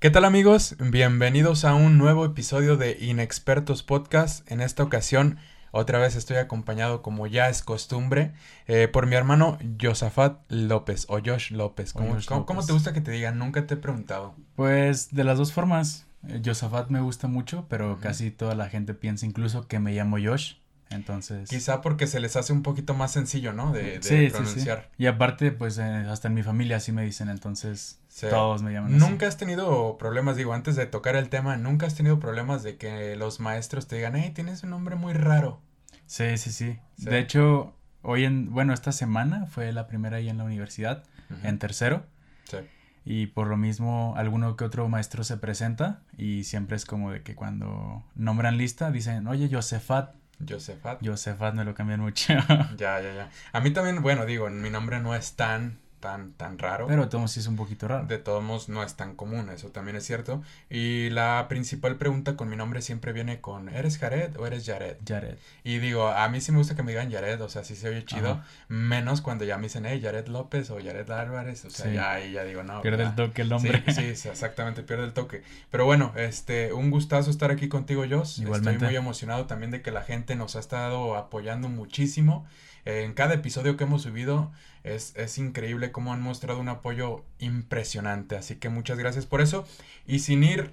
¿Qué tal amigos? Bienvenidos a un nuevo episodio de Inexpertos Podcast. En esta ocasión, otra vez estoy acompañado, como ya es costumbre, eh, por mi hermano Josafat López o Josh López. ¿Cómo, Josh cómo- cómo López. te gusta que te digan? Nunca te he preguntado. Pues de las dos formas. Eh, Josafat me gusta mucho, pero casi toda la gente piensa incluso que me llamo Josh. Entonces. Quizá porque se les hace un poquito más sencillo, ¿no? De, de sí, sí, sí. pronunciar. Y aparte, pues eh, hasta en mi familia así me dicen, entonces todos me llaman así. Nunca has tenido problemas, digo, antes de tocar el tema, nunca has tenido problemas de que los maestros te digan, hey, tienes un nombre muy raro. Sí, sí, sí. De hecho, hoy en, bueno, esta semana fue la primera ahí en la universidad, en tercero. Sí. Y por lo mismo, alguno que otro maestro se presenta y siempre es como de que cuando nombran lista dicen, oye, Josefat. Josefat. Josefat me lo cambian mucho. Ya, ya, ya. A mí también, bueno, digo, mi nombre no es tan, tan, tan raro. Pero todo sí es un poquito raro. De todos modos, no es tan común, eso también es cierto. Y la principal pregunta con mi nombre siempre viene con, ¿eres Jared o eres Jared? Jared. Y digo, a mí sí me gusta que me digan Jared, o sea, sí se oye chido. Ajá. Menos cuando ya me dicen, hey, Jared López o Jared Álvarez, o sea, Sí. ya ahí ya digo, no. Pierde ya. el toque el nombre. Sí, sí, exactamente, pierde el toque. Pero bueno, este, un gustazo estar aquí contigo, Josh. Igualmente. Estoy muy emocionado también de que la gente nos ha estado apoyando muchísimo. En cada episodio que hemos subido es, es increíble cómo han mostrado un apoyo impresionante. Así que muchas gracias por eso. Y sin ir,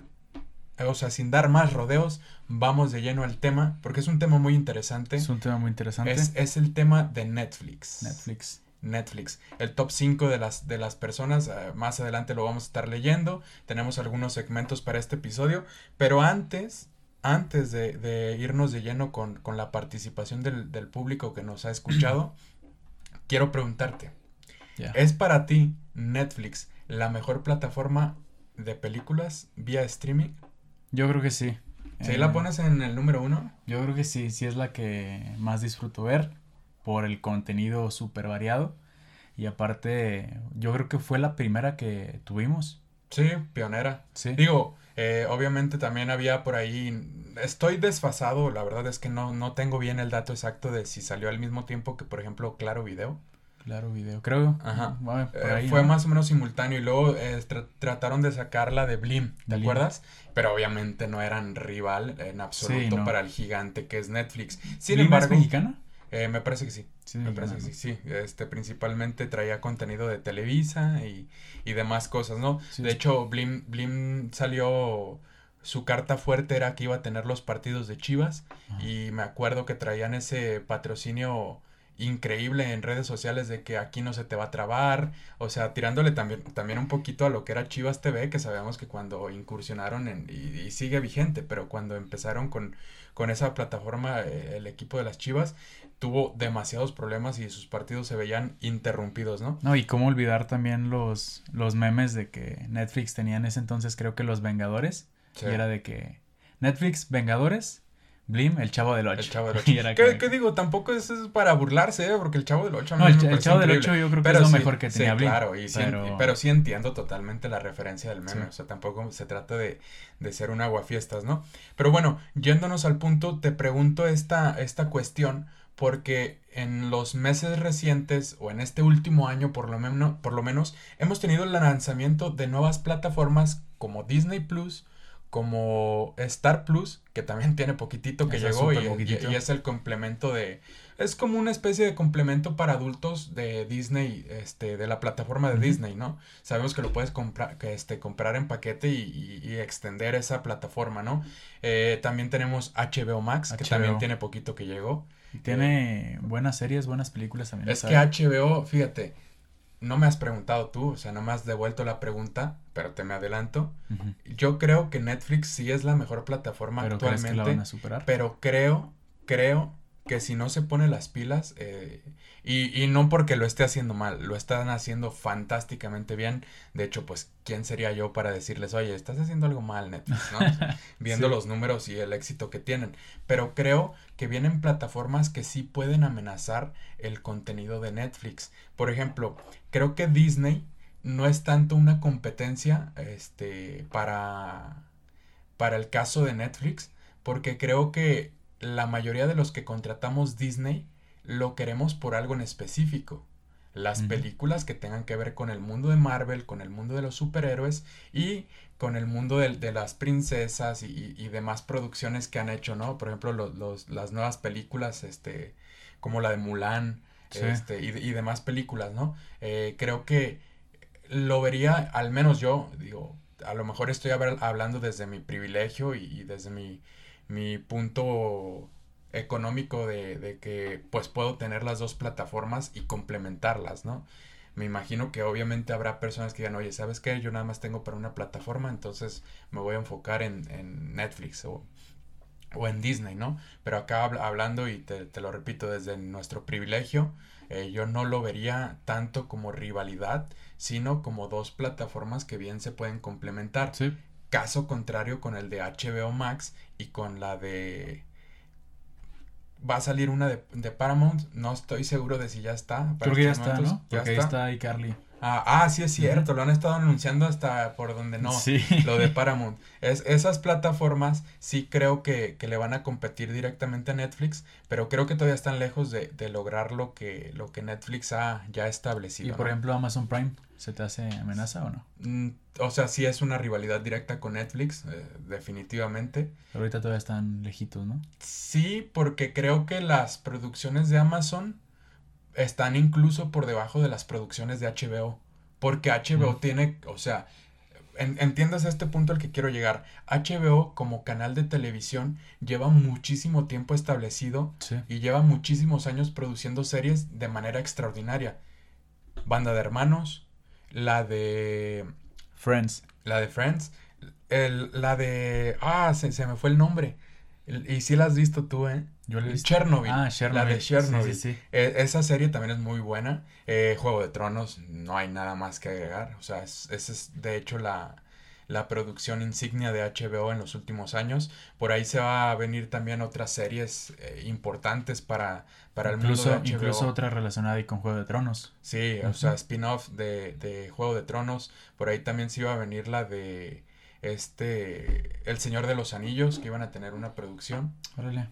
o sea, sin dar más rodeos, vamos de lleno al tema, porque es un tema muy interesante. Es un tema muy interesante. Es, es el tema de Netflix. Netflix. Netflix. El top 5 de las, de las personas, eh, más adelante lo vamos a estar leyendo. Tenemos algunos segmentos para este episodio. Pero antes, antes de, de irnos de lleno con, con la participación del, del público que nos ha escuchado, quiero preguntarte. ¿es para ti Netflix la mejor plataforma de películas vía streaming? Yo creo que sí. ¿Sí Eh, la pones en el número uno? Yo creo que sí, sí es la que más disfruto ver por el contenido súper variado. Y aparte, yo creo que fue la primera que tuvimos. Sí, pionera. Sí. Digo, eh, obviamente también había por ahí, estoy desfasado, la verdad es que no, no tengo bien el dato exacto de si salió al mismo tiempo que, por ejemplo, Claro Video. Claro, video. Creo. Ajá. Por Eh, fue ¿no? más o menos simultáneo y luego eh, tra- trataron de sacarla de Blim, ¿te Blim. acuerdas? Pero obviamente no eran rival en absoluto no. para el gigante que es Netflix. Sin ¿Blim es embargo, mexicana? Eh, me parece que sí. Sí, Me parece que sí, sí. Este, principalmente traía contenido de Televisa y, y demás cosas, ¿no? Sí. De hecho, Blim, Blim salió, su carta fuerte era que iba a tener los partidos de Chivas Ajá. y me acuerdo que traían ese patrocinio increíble en redes sociales de que aquí no se te va a trabar, o sea, tirándole también, también un poquito a lo que era Chivas TV, que sabemos que cuando incursionaron en, y, y sigue vigente, pero cuando empezaron con, con esa plataforma, eh, el equipo de las Chivas tuvo demasiados problemas y sus partidos se veían interrumpidos, ¿no? No, y cómo olvidar también los, los memes de que Netflix tenía en ese entonces, creo que los Vengadores. Sí. Y era de que Netflix, Vengadores, Blim, el chavo del 8. El Chavo del Y 8. era ¿Qué, digo? Tampoco es, es para burlarse, ¿eh? Porque el Chavo del 8 a mí No, el, me el chavo del. 8 yo creo que Pero es lo sí, mejor que sí, tenía Blim. claro, y sí, pero... pero sí entiendo totalmente la referencia del meme, Sí. o sea, tampoco se trata de, de ser un aguafiestas, ¿no? Pero bueno, yéndonos al punto, te pregunto esta, esta cuestión porque en los meses recientes o en este último año por lo, menos, por lo menos hemos tenido el lanzamiento de nuevas plataformas como Disney Plus, como Star Plus, que también tiene poquitito que llegó y, poquitito. es el complemento de... Es como una especie de complemento para adultos de Disney, este, de la plataforma de. Disney, ¿no? Sabemos que lo puedes comprar, que este, comprar en paquete y, y- y extender esa plataforma, ¿no? Eh, también tenemos HBO Max, que también tiene poquito que llegó. Tiene buenas series, buenas películas también. Es ¿sabes? que HBO, fíjate, no me has preguntado tú, o sea, no me has devuelto la pregunta, pero te me adelanto. Yo creo que Netflix sí es la mejor plataforma Pero actualmente. que la van a superar. Pero creo, creo que si no se pone las pilas, eh, y, y no porque lo esté haciendo mal, lo están haciendo fantásticamente bien. De hecho, pues, ¿quién sería yo para decirles, oye, estás haciendo algo mal, Netflix, Viendo Sí. los números y el éxito que tienen. Pero creo que vienen plataformas que sí pueden amenazar el contenido de Netflix. Por ejemplo, creo que Disney no es tanto una competencia, este, para, para el caso de Netflix, porque creo que la mayoría de los que contratamos Disney lo queremos por algo en específico. las películas que tengan que ver con el mundo de Marvel, con el mundo de los superhéroes y con el mundo de, de las princesas y, y, demás producciones que han hecho, ¿no? Por ejemplo, los, los, las nuevas películas, este, como la de Mulan, este, y, y, demás películas, ¿no? Eh, creo que lo vería, al menos yo, digo, a lo mejor estoy hablando desde mi privilegio y, desde mi, mi punto económico de, de, que pues puedo tener las dos plataformas y complementarlas, ¿no? Me imagino que obviamente habrá personas que digan, oye, ¿sabes qué? Yo nada más tengo para una plataforma, entonces me voy a enfocar en, en Netflix o, o, en Disney, ¿no? Pero acá hablando, y te, te, lo repito, desde nuestro privilegio, eh, yo no lo vería tanto como rivalidad, sino como dos plataformas que bien se pueden complementar. Sí. Caso contrario con el de HBO Max y con la de va a salir una de, de, Paramount, no estoy seguro de si ya está. Creo que ya está, ¿no? Porque ahí está iCarly. Ah, ah, sí es cierto, lo han estado anunciando hasta por donde no, sí. lo de Paramount. Es, esas plataformas sí creo que, que, le van a competir directamente a Netflix, pero creo que todavía están lejos de, de lograr lo que, lo que Netflix ha ya establecido. Y por ejemplo Amazon Prime, ¿se te hace amenaza o no? Mm, o sea, sí es una rivalidad directa con Netflix, eh, definitivamente. Pero ahorita todavía están lejitos, ¿no? Sí, porque creo que las producciones de Amazon están incluso por debajo de las producciones de HBO. Porque HBO tiene, o sea, entiendas a este punto al que quiero llegar. HBO como canal de televisión lleva muchísimo tiempo establecido y lleva muchísimos años produciendo series de manera extraordinaria. Banda de Hermanos, la de... Friends. La de Friends. El, la de... Ah, se, se me fue el nombre. Y si la has visto tú, ¿eh? Yo la he visto. Chernobyl. Ah, Chernobyl. La de Chernobyl. Sí, sí, e, esa serie también es muy buena. Eh, Juego de Tronos, no hay nada más que agregar. O sea, esa es de hecho la, la producción insignia de HBO en los últimos años. Por ahí se va a venir también otras series eh, importantes para, para el mundo de HBO. Incluso otra relacionada con Juego de Tronos. Sí, o sea, spin-off de, de Juego de Tronos. Por ahí también se iba a venir la de este El Señor de los Anillos, que iban a tener una producción.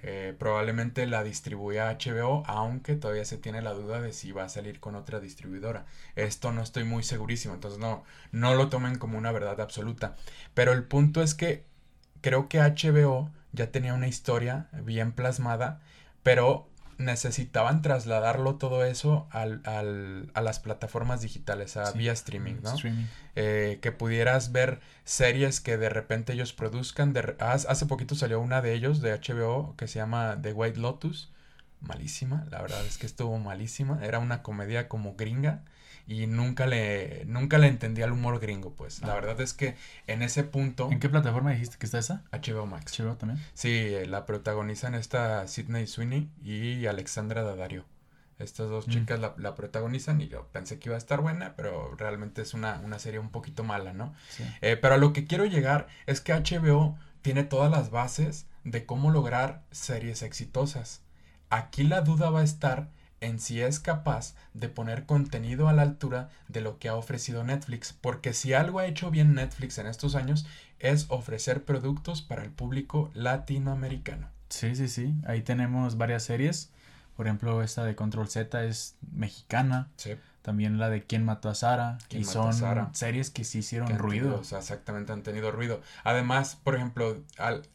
Eh, probablemente la distribuía HBO, aunque todavía se tiene la duda de si va a salir con otra distribuidora. Esto no estoy muy segurísimo, entonces no, no lo tomen como una verdad absoluta. Pero el punto es que creo que HBO ya tenía una historia bien plasmada, pero necesitaban trasladarlo todo eso al, al, a las plataformas digitales, a vía streaming, ¿no? Eh, que pudieras ver series que de repente ellos produzcan. De, hace poquito salió una de ellos, de HBO, que se llama The White Lotus. Malísima, la verdad es que estuvo malísima. Era una comedia como gringa y nunca le nunca le entendí al humor gringo, pues. La ah. verdad es que en ese punto ¿En qué plataforma dijiste que está esa? HBO Max. HBO también. Sí, eh, la protagonizan esta Sidney Sweeney y Alexandra Daddario. Estas dos mm. chicas la, protagonizan y yo pensé que iba a estar buena, pero realmente es una, una serie un poquito mala, ¿no? Sí. Eh, pero a lo que quiero llegar es que HBO tiene todas las bases de cómo lograr series exitosas. Aquí la duda va a estar en si es capaz de poner contenido a la altura de lo que ha ofrecido Netflix, porque si algo ha hecho bien Netflix en estos años es ofrecer productos para el público latinoamericano. Sí, sí, sí, ahí tenemos varias series, por ejemplo esta de Control Z es mexicana, sí. también la de Quién mató a Sara, y son series que sí hicieron ruido. o sea, exactamente, han tenido ruido. Además, por ejemplo,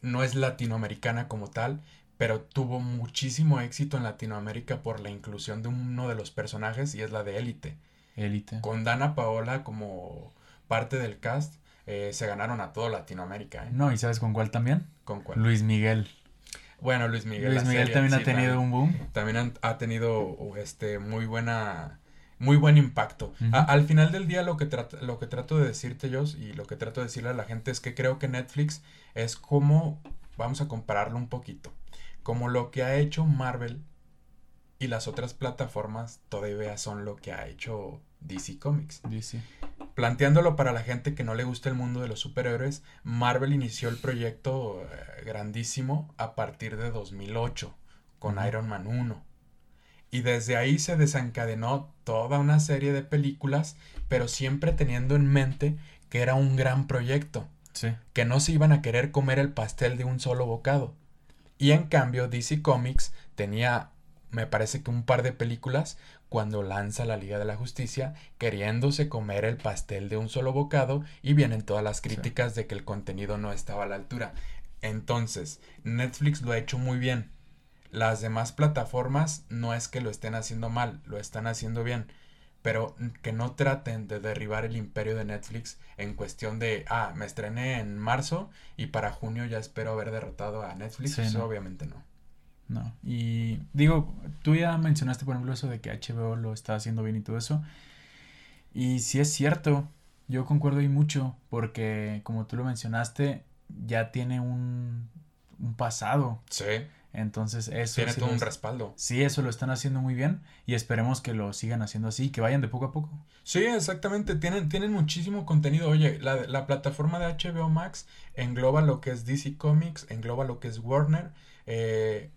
no es latinoamericana como tal, pero tuvo muchísimo éxito en Latinoamérica por la inclusión de uno de los personajes y es la de Élite. Élite. Con Dana Paola como parte del cast, eh, se ganaron a toda Latinoamérica. ¿eh? No, ¿y sabes con cuál también? ¿Con cuál? Luis Miguel. Bueno, Luis Miguel. Luis Miguel también ha tenido un boom. También ha tenido este muy buena muy buen impacto. al final del día lo que, lo que trato de decirte yo y lo que trato de decirle a la gente es que creo que Netflix es como, vamos a compararlo un poquito como lo que ha hecho Marvel y las otras plataformas todavía son lo que ha hecho DC Comics. DC. Planteándolo para la gente que no le gusta el mundo de los superhéroes, Marvel inició el proyecto eh, grandísimo a partir de 2008 con Iron Man 1. Y desde ahí se desencadenó toda una serie de películas, pero siempre teniendo en mente que era un gran proyecto. Sí. Que no se iban a querer comer el pastel de un solo bocado. Y en cambio DC Comics tenía, me parece que un par de películas cuando lanza la Liga de la Justicia queriéndose comer el pastel de un solo bocado y vienen todas las críticas de que el contenido no estaba a la altura. Entonces, Netflix lo ha hecho muy bien. Las demás plataformas no es que lo estén haciendo mal, lo están haciendo bien pero que no traten de derribar el imperio de Netflix en cuestión de, ah, me estrené en marzo y para junio ya espero haber derrotado a Netflix. eso obviamente no. No, y digo, tú ya mencionaste, por ejemplo, eso de que HBO lo está haciendo bien y todo eso. Y si es cierto, yo concuerdo ahí mucho, porque como tú lo mencionaste, ya tiene un, un pasado. Sí. Entonces, eso. Tiene todo un respaldo. Sí, eso lo están haciendo muy bien y esperemos que lo sigan haciendo así, que vayan de poco a poco. Sí, exactamente. Tienen, tienen muchísimo contenido. Oye, la, la plataforma de HBO Max engloba lo que es DC Comics, engloba lo que es Warner. Eh,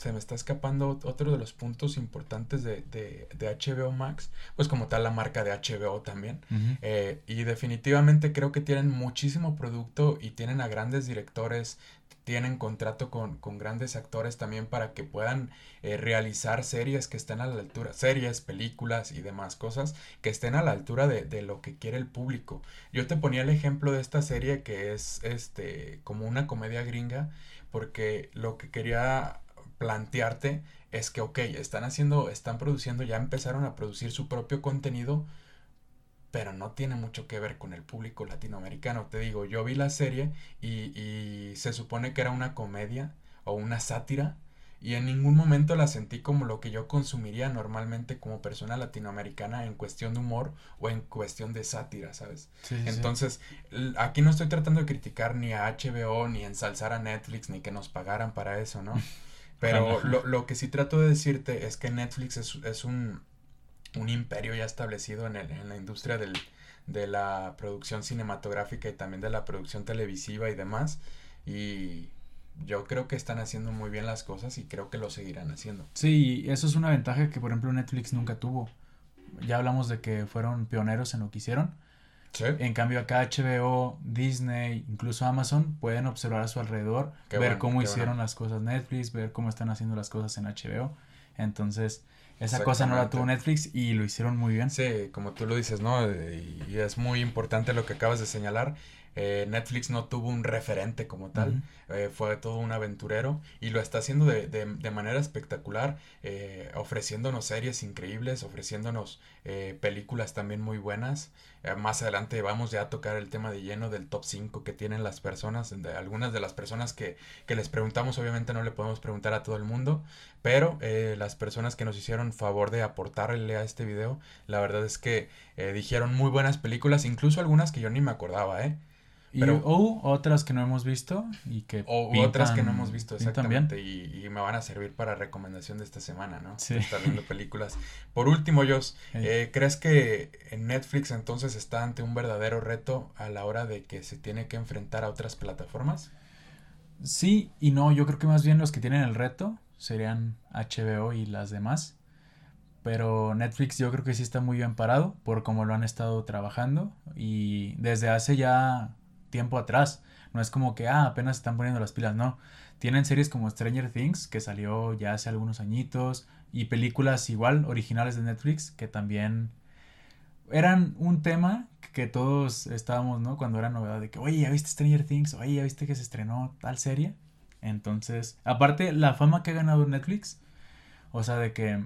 se me está escapando otro de los puntos importantes de, de, de, HBO Max, pues como tal la marca de HBO también. Eh, y definitivamente creo que tienen muchísimo producto y tienen a grandes directores tienen contrato con, con grandes actores también para que puedan eh, realizar series que estén a la altura, series, películas y demás cosas que estén a la altura de, de, lo que quiere el público. Yo te ponía el ejemplo de esta serie que es este como una comedia gringa porque lo que quería plantearte es que, ok, están haciendo, están produciendo, ya empezaron a producir su propio contenido, pero no tiene mucho que ver con el público latinoamericano. Te digo, yo vi la serie y, y, se supone que era una comedia o una sátira y en ningún momento la sentí como lo que yo consumiría normalmente como persona latinoamericana en cuestión de humor o en cuestión de sátira, ¿sabes? Entonces, aquí no estoy tratando de criticar ni a HBO ni ensalzar a Netflix ni que nos pagaran para eso, ¿no? Pero lo, lo que sí trato de decirte es que Netflix es, es un un imperio ya establecido en, el, en la industria del, de la producción cinematográfica y también de la producción televisiva y demás. Y yo creo que están haciendo muy bien las cosas y creo que lo seguirán haciendo. Sí, eso es una ventaja que por ejemplo Netflix nunca tuvo. Ya hablamos de que fueron pioneros en lo que hicieron. Sí. En cambio acá HBO, Disney, incluso Amazon pueden observar a su alrededor, ver cómo hicieron las cosas Netflix, ver cómo están haciendo las cosas en HBO. Entonces, esa cosa no la tuvo Netflix y lo hicieron muy bien. Sí, como tú lo dices, ¿no? Y es muy importante lo que acabas de señalar. Eh, Netflix no tuvo un referente como tal, eh, fue todo un aventurero y lo está haciendo de, de, de manera espectacular, eh, ofreciéndonos series increíbles, ofreciéndonos películas también muy buenas. más adelante vamos ya a tocar el tema de lleno del top 5 que tienen las personas, de algunas de las personas que, que les preguntamos, obviamente no le podemos preguntar a todo el mundo, pero las personas que nos hicieron favor de aportarle a este video, la verdad es que dijeron muy buenas películas, incluso algunas que yo ni me acordaba, ¿eh? Pero, o otras que no hemos visto y que o otras que no hemos visto exactamente y, y, me van a servir para recomendación de esta semana no sí. estar viendo películas. Por último Jos eh, crees que Netflix entonces está ante un verdadero reto a la hora de que se tiene que enfrentar a otras plataformas sí y no yo creo que más bien los que tienen el reto serían HBO y las demás pero Netflix yo creo que sí está muy bien parado por cómo lo han estado trabajando y desde hace ya tiempo atrás. No es como que, ah, apenas están poniendo las pilas, no. Tienen series como Stranger Things, que salió ya hace algunos añitos, y películas igual, originales de Netflix, que también eran un tema que todos estábamos, ¿no? Cuando era novedad de que, oye, ¿ya viste Stranger Things? Oye, ¿ya viste que se estrenó tal serie? Entonces, aparte, la fama que ha ganado Netflix, o sea, de que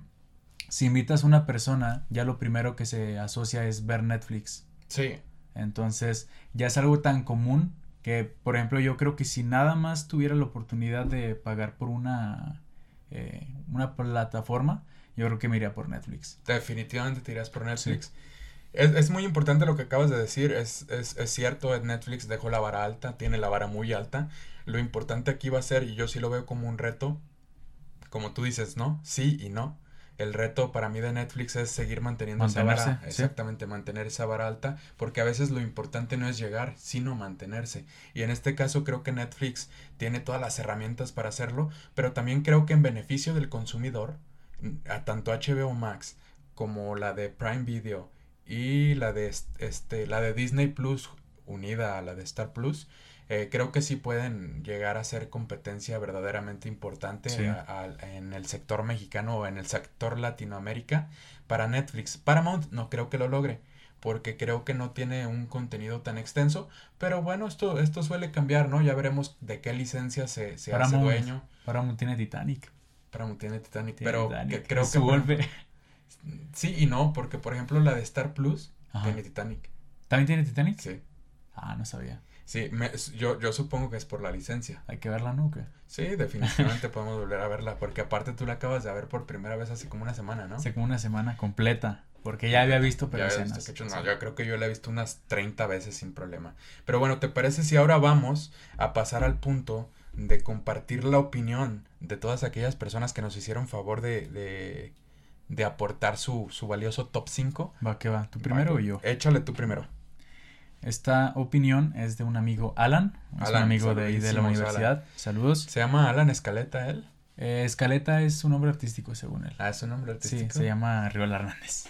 si invitas a una persona, ya lo primero que se asocia es ver Netflix. Sí. Entonces ya es algo tan común que, por ejemplo, yo creo que si nada más tuviera la oportunidad de pagar por una, eh, una plataforma, yo creo que me iría por Netflix. Definitivamente te irías por Netflix. Es, es, muy importante lo que acabas de decir, es, es, es cierto, Netflix dejó la vara alta, tiene la vara muy alta. Lo importante aquí va a ser, y yo sí lo veo como un reto, como tú dices, ¿no? Sí y no el reto para mí de Netflix es seguir manteniendo esa vara, exactamente, mantener esa vara alta, porque a veces lo importante no es llegar, sino mantenerse. Y en este caso creo que Netflix tiene todas las herramientas para hacerlo, pero también creo que en beneficio del consumidor, a tanto HBO Max como la de Prime Video y la de este la de Disney Plus unida a la de Star Plus, eh, creo que sí pueden llegar a ser competencia verdaderamente importante en el sector mexicano o en el sector Latinoamérica para Netflix. Paramount no creo que lo logre porque creo que no tiene un contenido tan extenso, pero bueno, esto, esto suele cambiar, ¿no? Ya veremos de qué licencia se, se hace dueño. Paramount tiene Titanic. Paramount tiene Titanic, pero creo que... Vuelve. Sí y no, porque por ejemplo la de Star Plus tiene Titanic. ¿También tiene Titanic? Sí. Ah, no sabía. Sí, yo, yo supongo que es por la licencia. ¿Hay que verla, no? ¿Qué? Sí, definitivamente podemos volver a verla, porque aparte tú la acabas de ver por primera vez hace como una semana, ¿no? Hace como una semana completa, porque ya había visto pero escenas. no, yo creo que yo la he visto unas 30 veces sin problema. Pero bueno, ¿te parece si ahora vamos a pasar al punto de compartir la opinión de todas aquellas personas que nos hicieron favor de, de, de aportar su, su valioso top 5? Va, que va, ¿tú primero o yo? Échale tú primero. Esta opinión es de un amigo Alan, es un amigo de, de la universidad. Saludos. ¿Se llama Alan Escaleta él? Eh, Escaleta es un nombre artístico según él. Ah, es un nombre artístico. Sí, se llama Riola Hernández.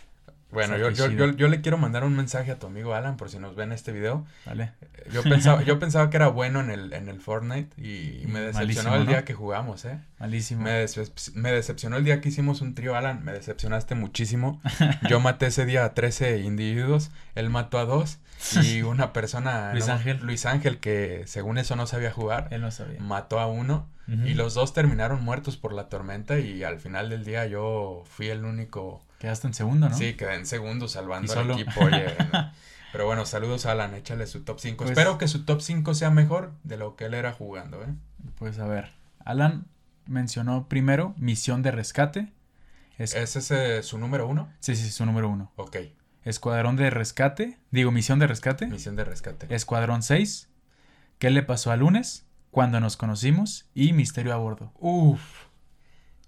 Bueno, yo, yo, yo, le quiero mandar un mensaje a tu amigo Alan por si nos ven este video. Vale. Yo pensaba, yo pensaba que era bueno en el, en el Fortnite y, me decepcionó el día que jugamos, ¿eh? Malísimo. Me, me, decepcionó el día que hicimos un trío, Alan. Me decepcionaste muchísimo. Yo maté ese día a 13 individuos. Él mató a dos. Y una persona. Luis Ángel. Luis Ángel, que según eso no sabía jugar. Él no sabía. Mató a uno. Y los dos terminaron muertos por la tormenta. Y al final del día yo fui el único Quedaste en segundo, ¿no? Sí, quedé en segundo salvando al equipo. Oye, Pero bueno, saludos a Alan, échale su top 5. Pues Espero que su top 5 sea mejor de lo que él era jugando, ¿eh? Pues a ver, Alan mencionó primero Misión de Rescate. ¿Es, ese su número uno? Sí, sí, su número uno. Ok. Escuadrón de Rescate. Digo, Misión de Rescate. Misión de Rescate. Escuadrón 6. ¿Qué le pasó a lunes? Cuando nos conocimos. Y Misterio a bordo. Uf.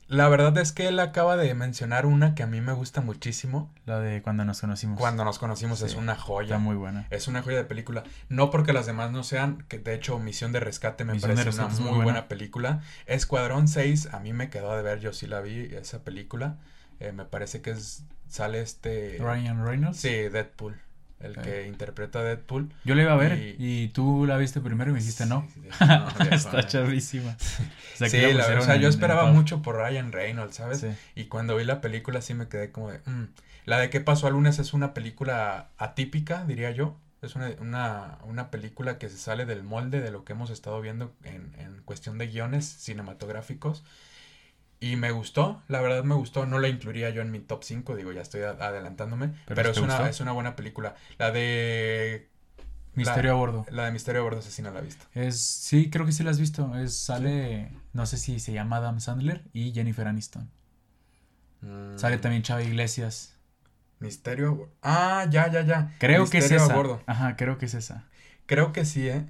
La verdad es que él acaba de mencionar una que a mí me gusta muchísimo. La de cuando nos conocimos. Cuando nos conocimos es una joya. Está muy buena. Es una joya de película. No porque las demás no sean, que de hecho Misión de Rescate me parece una muy, buena. película. Escuadrón 6 a mí me quedó de ver, yo sí la vi, esa película. Eh, me parece que es, sale este... Ryan Reynolds. Sí, Deadpool el que interpreta a Deadpool. Yo le iba a ver y, tú la viste primero y me dijiste no. Está chavísima. O sí, la, o sea yo esperaba mucho por Ryan Reynolds, ¿sabes? Y cuando vi la película sí me quedé como de... Mm". La de ¿Qué pasó a lunes? es una película atípica, diría yo. Es una, una, una, película que se sale del molde de lo que hemos estado viendo en, en cuestión de guiones cinematográficos. Y me gustó, la verdad me gustó. No la incluiría yo en mi top 5, digo, ya estoy adelantándome. Pero, es, una, es una buena película. La de. Misterio a bordo. La de Misterio a bordo, no la he visto. Es, sí, creo que sí la has visto. Es, sale, no sé si se llama Adam Sandler y Jennifer Aniston. Mm. Sale también Chava Iglesias. Misterio. Ah, ya, ya, ya. Creo que es esa. A bordo. Ajá, creo que es esa. Creo que sí, ¿eh?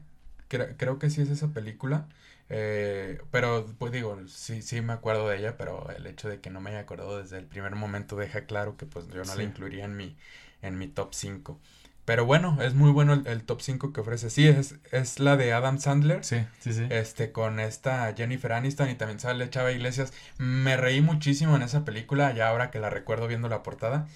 creo que sí es esa película. Eh, pero, pues digo, sí, sí me acuerdo de ella, pero el hecho de que no me haya acordado desde el primer momento deja claro que pues yo no la incluiría en mi, en mi top 5. Pero bueno, es muy bueno el, top 5 que ofrece. Sí, es, es la de Adam Sandler. Sí, sí, sí. Este, con esta Jennifer Aniston y también sale Chava Iglesias. Me reí muchísimo en esa película, ya ahora que la recuerdo viendo la portada.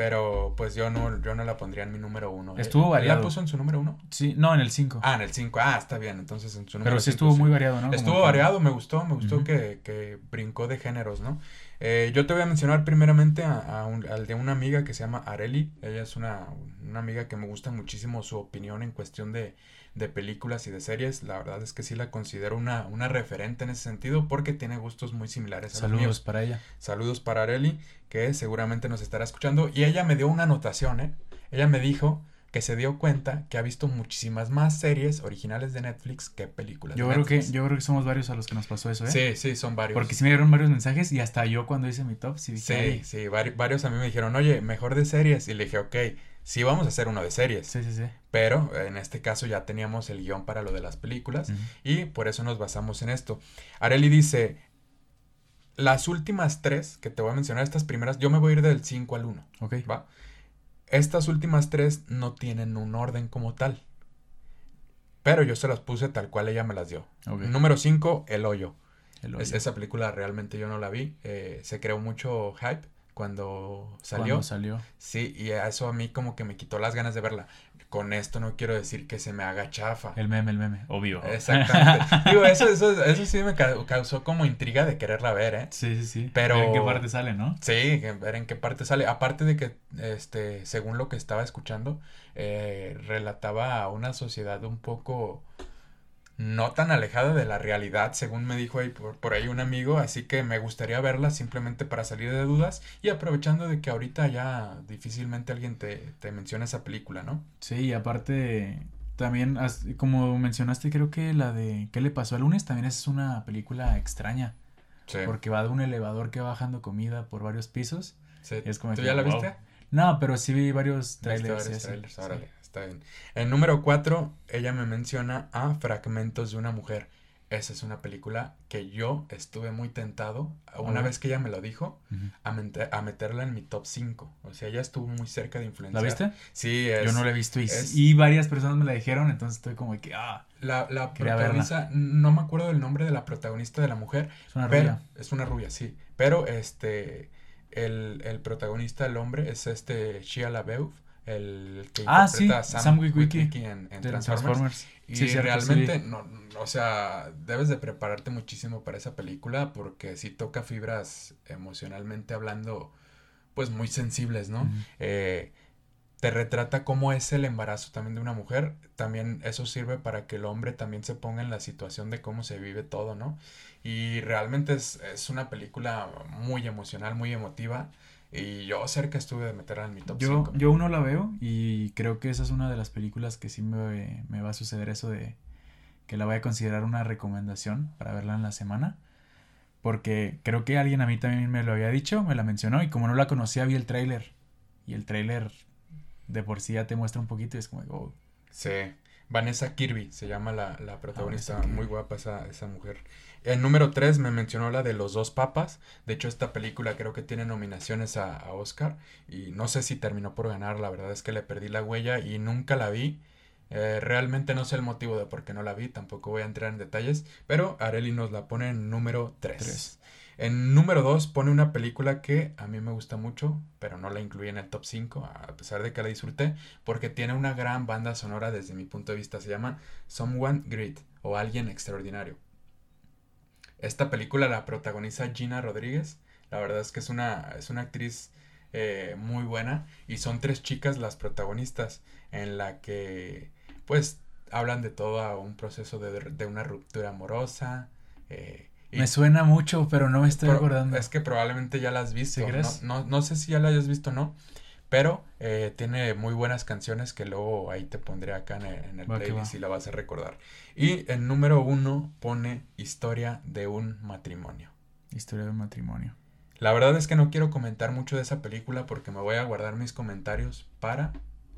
Pero pues yo no, yo no la pondría en mi número uno. ¿eh? Estuvo variado. ¿La puso en su número uno? Sí, no, en el cinco. Ah, en el cinco. Ah, está bien. Entonces en su número Pero sí estuvo muy variado, ¿no? Estuvo variado, me gustó, me gustó que, que, brincó de géneros, ¿no? Eh, yo te voy a mencionar primeramente a, al de una amiga que se llama Areli. Ella es una, una amiga que me gusta muchísimo su opinión en cuestión de, de películas y de series. La verdad es que sí la considero una, una referente en ese sentido porque tiene gustos muy similares a Saludos los míos. para ella. Saludos para Areli, que seguramente nos estará escuchando. Y ella me dio una anotación, ¿eh? Ella me dijo que se dio cuenta que ha visto muchísimas más series originales de Netflix que películas. Yo creo que yo creo que somos varios a los que nos pasó eso, ¿eh? Sí, sí, son varios. Porque sí me dieron varios mensajes y hasta yo cuando hice mi top sí Sí, sí, varios a mí me dijeron, "Oye, mejor de series." Y le dije, ok, sí vamos a hacer uno de series. Sí, sí, sí. Pero en este caso ya teníamos el guion para lo de las películas y por eso nos basamos en esto. Areli dice, las últimas tres que te voy a mencionar, estas primeras, yo me voy a ir del 5 al 1. Ok. ¿Va? Estas últimas tres no tienen un orden como tal. Pero yo se las puse tal cual ella me las dio. Número 5, El Hoyo. esa película realmente yo no la vi. Eh, se creó mucho hype cuando salió. Cuando salió. Sí, y eso a mí como que me quitó las ganas de verla. Con esto no quiero decir que se me haga chafa. El meme, el meme, obvio. Exactamente. Digo, eso, eso, eso sí me causó como intriga de quererla ver, ¿eh? Sí, sí, sí. Pero... Ver en qué parte sale, ¿no? Sí, ver en qué parte sale. Aparte de que, este, según lo que estaba escuchando, eh, relataba a una sociedad un poco no tan alejada de la realidad, según me dijo ahí por, ahí un amigo, así que me gustaría verla simplemente para salir de dudas y aprovechando de que ahorita ya difícilmente alguien te, te menciona esa película, ¿no? Sí, y aparte también, como mencionaste, creo que la de ¿Qué le pasó al lunes? también es una película extraña. Sí. Porque va de un elevador que va bajando comida por varios pisos. Sí. ¿Tú ya la viste? No, pero sí vi varios trailers. Varios trailers, está bien. En número 4, ella me menciona a Fragmentos de una mujer. Esa es una película que yo estuve muy tentado, una vez que ella me lo dijo, a, a, meterla en mi top 5. O sea, ella estuvo muy cerca de influenciar. ¿La viste? Sí, Yo no la he visto y, varias personas me la dijeron, entonces estoy como que, ah. La, la protagonista, no me acuerdo del nombre de la protagonista de la mujer. Es una rubia. Es una rubia, sí. Pero este, el, el protagonista, el hombre, es este Shia LaBeouf el que ah, interpreta sí, Sam, Witwicky en, Transformers. Y realmente, no, o sea, debes de prepararte muchísimo para esa película porque sí toca fibras emocionalmente hablando, pues muy sensibles, ¿no? eh, te retrata cómo es el embarazo también de una mujer. También eso sirve para que el hombre también se ponga en la situación de cómo se vive todo, ¿no? Y realmente es, es una película muy emocional, muy emotiva. Y yo cerca estuve de meterla en mi top yo, 5. Yo uno la veo y creo que esa es una de las películas que sí me, me, va a suceder eso de que la voy a considerar una recomendación para verla en la semana. Porque creo que alguien a mí también me lo había dicho, me la mencionó y como no la conocía vi el tráiler. Y el tráiler de por sí ya te muestra un poquito y es como, oh. Sí. Vanessa Kirby se llama la, la ah, protagonista. Muy guapa esa, esa mujer. El número 3 me mencionó la de los dos papas. De hecho, esta película creo que tiene nominaciones a, Oscar. Y no sé si terminó por ganar. La verdad es que le perdí la huella y nunca la vi. Eh, realmente no sé el motivo de por qué no la vi. Tampoco voy a entrar en detalles. Pero Areli nos la pone en número 3. En número 2 pone una película que a mí me gusta mucho, pero no la incluí en el top 5, a pesar de que la disfruté, porque tiene una gran banda sonora desde mi punto de vista. Se llama Someone Great o Alguien Extraordinario. Esta película la protagoniza Gina Rodríguez. La verdad es que es una, es una actriz eh, muy buena. Y son tres chicas las protagonistas. En la que pues hablan de todo un proceso de, una ruptura amorosa. Eh, me suena mucho, pero no me estoy acordando. Es que probablemente ya la has visto. No, no, sé si ya la hayas visto o no. Pero eh, tiene muy buenas canciones que luego ahí te pondré acá en el, playlist y la vas a recordar. Y en número uno pone Historia de un matrimonio. Historia de un matrimonio. La verdad es que no quiero comentar mucho de esa película porque me voy a guardar mis comentarios para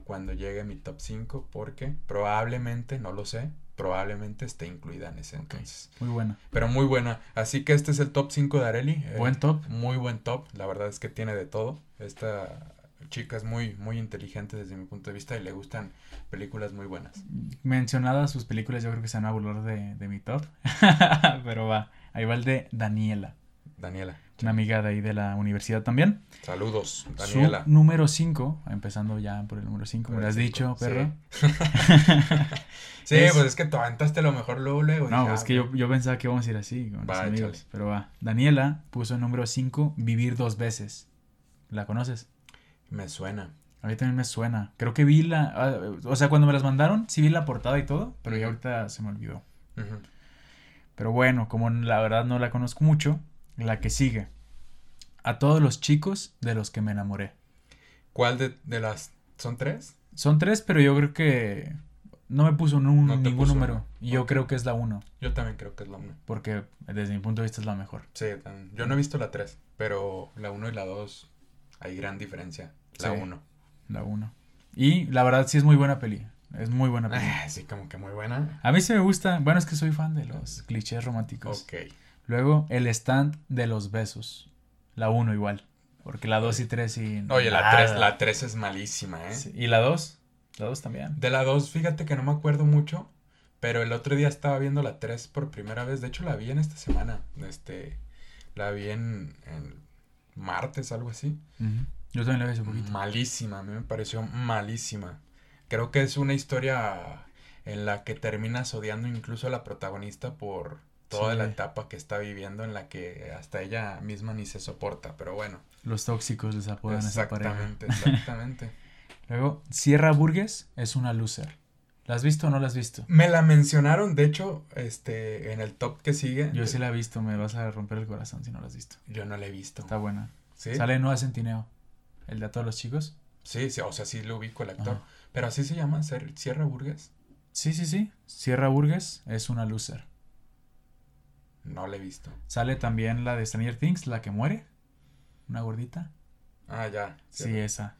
cuando llegue mi top 5 porque probablemente, no lo sé, probablemente esté incluida en ese entonces. Muy buena. Pero muy buena. Así que este es el top 5 de Areli. Eh, buen top. Muy buen top. La verdad es que tiene de todo. Esta chica es muy, muy inteligente desde mi punto de vista y le gustan películas muy buenas. Mencionadas sus películas, yo creo que se van a burlar de, de mi top. Pero va, ahí va el de Daniela. Daniela. Una amiga de ahí de la universidad también. Saludos, Daniela. Su número 5, empezando ya por el número 5, me lo has dicho, perro. Sí, pues es que tú aventaste lo mejor luego, luego. No, es que yo, yo, pensaba que íbamos a ir así con los amigos. Pero va. Daniela puso el número 5, Vivir dos veces. ¿La conoces? Me suena. A mí también me suena. Creo que vi la. Ah, o sea, cuando me las mandaron, sí vi la portada y todo, pero ya ahorita se me olvidó. Pero bueno, como la verdad no la conozco mucho, la que sigue. A todos los chicos de los que me enamoré. ¿Cuál de, de las. ¿Son tres? Son tres, pero yo creo que. No me puso ningún número. Y yo creo que es la uno. Yo también creo que es la uno. Porque desde mi punto de vista es la mejor. Sí, yo no he visto la tres, pero la uno y la dos hay gran diferencia. La 1. la 1. Y la verdad sí es muy buena peli. Es muy buena peli. Ah, sí, como que muy buena. A mí sí me gusta. Bueno, es que soy fan de los clichés románticos. Ok. Luego, el stand de los besos. La 1 igual. Porque la 2 y 3 y... Oye, la 3 la tres es malísima, ¿eh? ¿Y la 2? La 2 también. De la 2, fíjate que no me acuerdo mucho. Pero el otro día estaba viendo la 3 por primera vez. De hecho, la vi en esta semana. Este... La vi en martes, algo así. Yo también la vi hace poquito. Malísima, a mí me pareció malísima. Creo que es una historia en la que terminas odiando incluso a la protagonista por toda la etapa que está viviendo en la que hasta ella misma ni se soporta, pero bueno. Los tóxicos les apodan exactamente, esa pareja. Exactamente, Luego, Sierra Burgess es una loser. ¿La has visto o no la has visto? Me la mencionaron, de hecho, este, en el top que sigue. Yo sí la he visto, me vas a romper el corazón si no la has visto. Yo no la he visto. Está buena. ¿Sí? Sale Noah Centineo, el de a todos los chicos. Sí, sí, o sea, sí lo ubico el actor. Pero así se llama, Sierra Burgess. Sí, sí, sí. Sierra Burgess es una loser. No la he visto. Sale también la de Stranger Things, la que muere. Una gordita. Ah, ya. Sí, esa.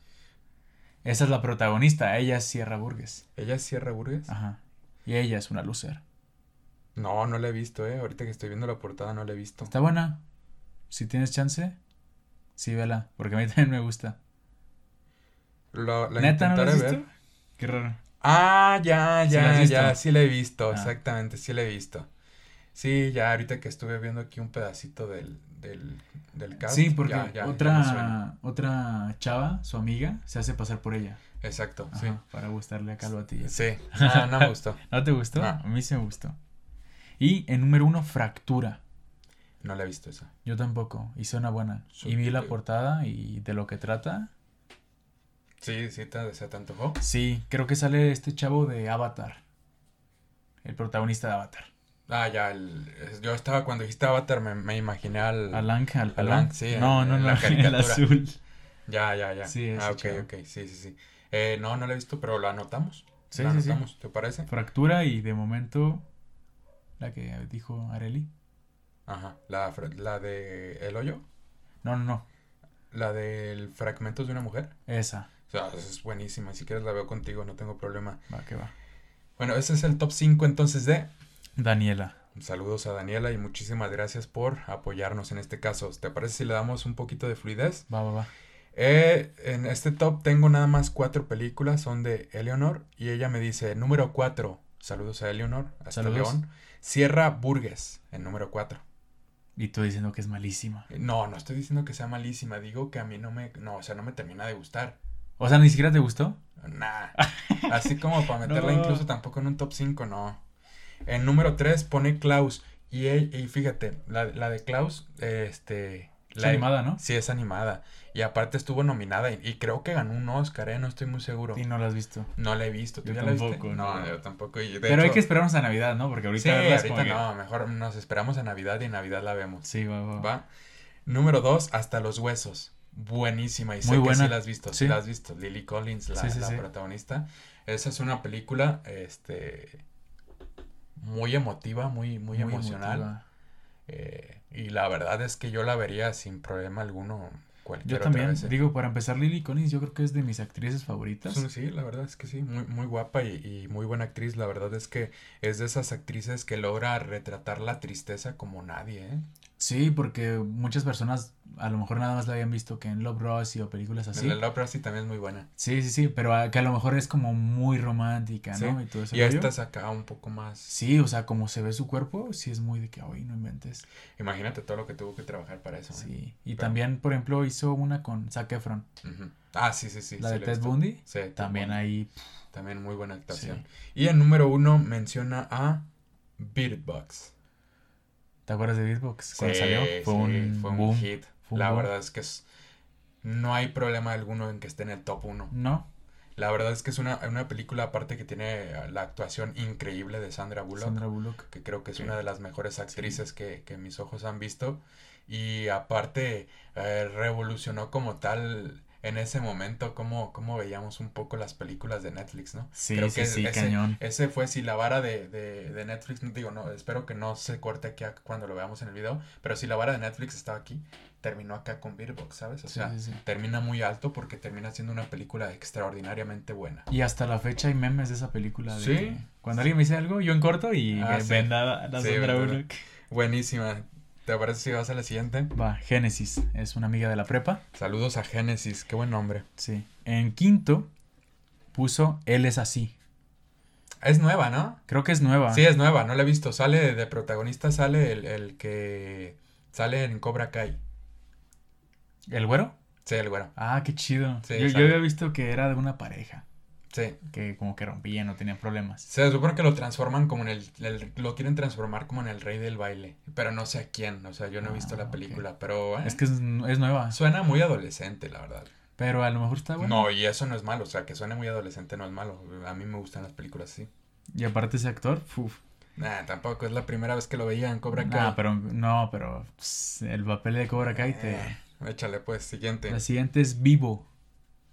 Esa es la protagonista, ella es Sierra Burgess. ¿Ella es Sierra Burgess? Ajá. Y ella es una loser. No, no la he visto, eh. Ahorita que estoy viendo la portada no la he visto. Está buena. Si tienes chance, sí, vela. Porque a mí también me gusta. la ¿Neta no la has visto? Qué raro. Ah, ya, ya, ya, sí la he visto, ah. exactamente, sí la he visto. Sí, ya ahorita que estuve viendo aquí un pedacito del, del, del cast. Sí, porque otra, otra chava, su amiga, se hace pasar por ella. Exacto, sí. Para gustarle a Calvatilla. Sí, no, no me gustó. ¿No te gustó? A mí sí me gustó. Y en número uno, Fractura. No la he visto esa. Yo tampoco, y suena buena. y vi la portada y de lo que trata, Sí, sí, te, se te antojó. Sí, creo que sale este chavo de Avatar. El protagonista de Avatar. Ah, ya, el, yo estaba, cuando dijiste Avatar, me, me imaginé al... Al al Alang, sí. No, no, no, la el azul. Ya, ya, ya. Sí, Ah, ok, ok, sí, sí, sí. Eh, no, no lo he visto, pero lo anotamos. Sí, lo sí, anotamos, ¿te parece? Fractura y de momento la que dijo Areli. Ajá, la, la de El Hoyo. No, no, no. La del Fragmentos de una Mujer. Esa. O sea, es buenísima. Si quieres la veo contigo, no tengo problema. Va, que va. Bueno, ese es el top 5 entonces de... Daniela. Saludos a Daniela y muchísimas gracias por apoyarnos en este caso. ¿Te parece si le damos un poquito de fluidez? Va, va, va. Eh, en este top tengo nada más cuatro películas, son de Eleonor y ella me dice, número 4, saludos a Eleonor, hasta saludos. León, Sierra Burgues, en número 4. Y tú diciendo que es malísima. No, no estoy diciendo que sea malísima, digo que a mí no me, no, o sea, no me termina de gustar. O sea, ni siquiera te gustó. Nah. Así como para meterla incluso tampoco en un top 5, no. En número 3 pone Klaus. Y, y fíjate, la, la, de Klaus, este. Es animada, ¿no? Sí, es animada. Y aparte estuvo nominada y, creo que ganó un Oscar, ¿eh? No estoy muy seguro. ¿Y no la has visto? No la he visto. ¿Tú ya la viste? No, yo tampoco. Pero hay que esperarnos a Navidad, ¿no? Porque ahorita... Sí, ahorita no. Mejor nos esperamos a Navidad y en Navidad la vemos. Sí, va, va. ¿Va? Número 2, Hasta los Huesos buenísima y sé que sí la has visto, sí, la has visto, Lily Collins, la, la protagonista. Esa es una película, este, muy emotiva, muy, muy, emocional. Eh, y la verdad es que yo la vería sin problema alguno yo también, digo, para empezar, Lily Collins yo creo que es de mis actrices favoritas. Sí, la verdad es que sí, muy, muy guapa y, muy buena actriz. La verdad es que es de esas actrices que logra retratar la tristeza como nadie, ¿eh? Sí, porque muchas personas a lo mejor nada más la habían visto que en Love Rosie o películas así. En Love Rosie también es muy buena. Sí, sí, sí, pero que a lo mejor es como muy romántica, ¿no? Y, todo eso y esta es acá un poco más... Sí, o sea, como se ve su cuerpo, sí es muy de que, hoy no inventes. Imagínate todo lo que tuvo que trabajar para eso. Sí, ¿eh? y también, por ejemplo, hizo una con Zac Efron. Ah, sí, sí, sí. La de Ted Bundy. Sí. También ahí... También muy buena actuación. Y en número uno menciona a Beard Box. ¿Te acuerdas de Beatbox? Cuando salió fue, un, hit. la verdad es que es, no hay problema alguno en que esté en el top 1. No. La verdad es que es una, una, película aparte que tiene la actuación increíble de Sandra Bullock. Sandra Bullock. Que creo que es una de las mejores actrices que, que, mis ojos han visto. Y aparte eh, revolucionó como tal en ese momento cómo, cómo veíamos un poco las películas de Netflix, ¿no? Sí, Creo que sí, ese, cañón. Ese fue, si la vara de, de, Netflix, digo, no, espero que no se corte aquí cuando lo veamos en el video, pero si la vara de Netflix estaba aquí, terminó acá con Beerbox, ¿sabes? O sea, termina muy alto porque termina siendo una película extraordinariamente buena. Y hasta la fecha hay memes de esa película. sí. cuando alguien me dice algo, yo en corto y ah, venda la Sandra Buenísima. ¿Te parece si vas a la siguiente? Va, Génesis, es una amiga de la prepa. Saludos a Génesis, qué buen nombre. Sí. En quinto puso Él es así. Es nueva, ¿no? Creo que es nueva. Sí, es nueva, no la he visto. Sale de protagonista, sale el, que sale en Cobra Kai. ¿El güero? Sí, el güero. Ah, qué chido. Sí, yo, yo había visto que era de una pareja. Sí. Que como que rompían, no tenían problemas. Se supone que lo transforman como en el, el- Lo quieren transformar como en el rey del baile. Pero no sé a quién. O sea, yo no he visto Ah, la ok. película. Pero. eh, Es que es, es nueva. Suena muy adolescente, la verdad. Pero a lo mejor está bueno. No, y eso no es malo. O sea, que suene muy adolescente no es malo. A mí me gustan las películas así. Y aparte ese actor, uf. Nah, tampoco es la primera vez que lo veía en Cobra Kai. Ah, pero no, pero pss, el papel de Cobra Kai te... Eh, échale, pues, siguiente. La siguiente es Vivo.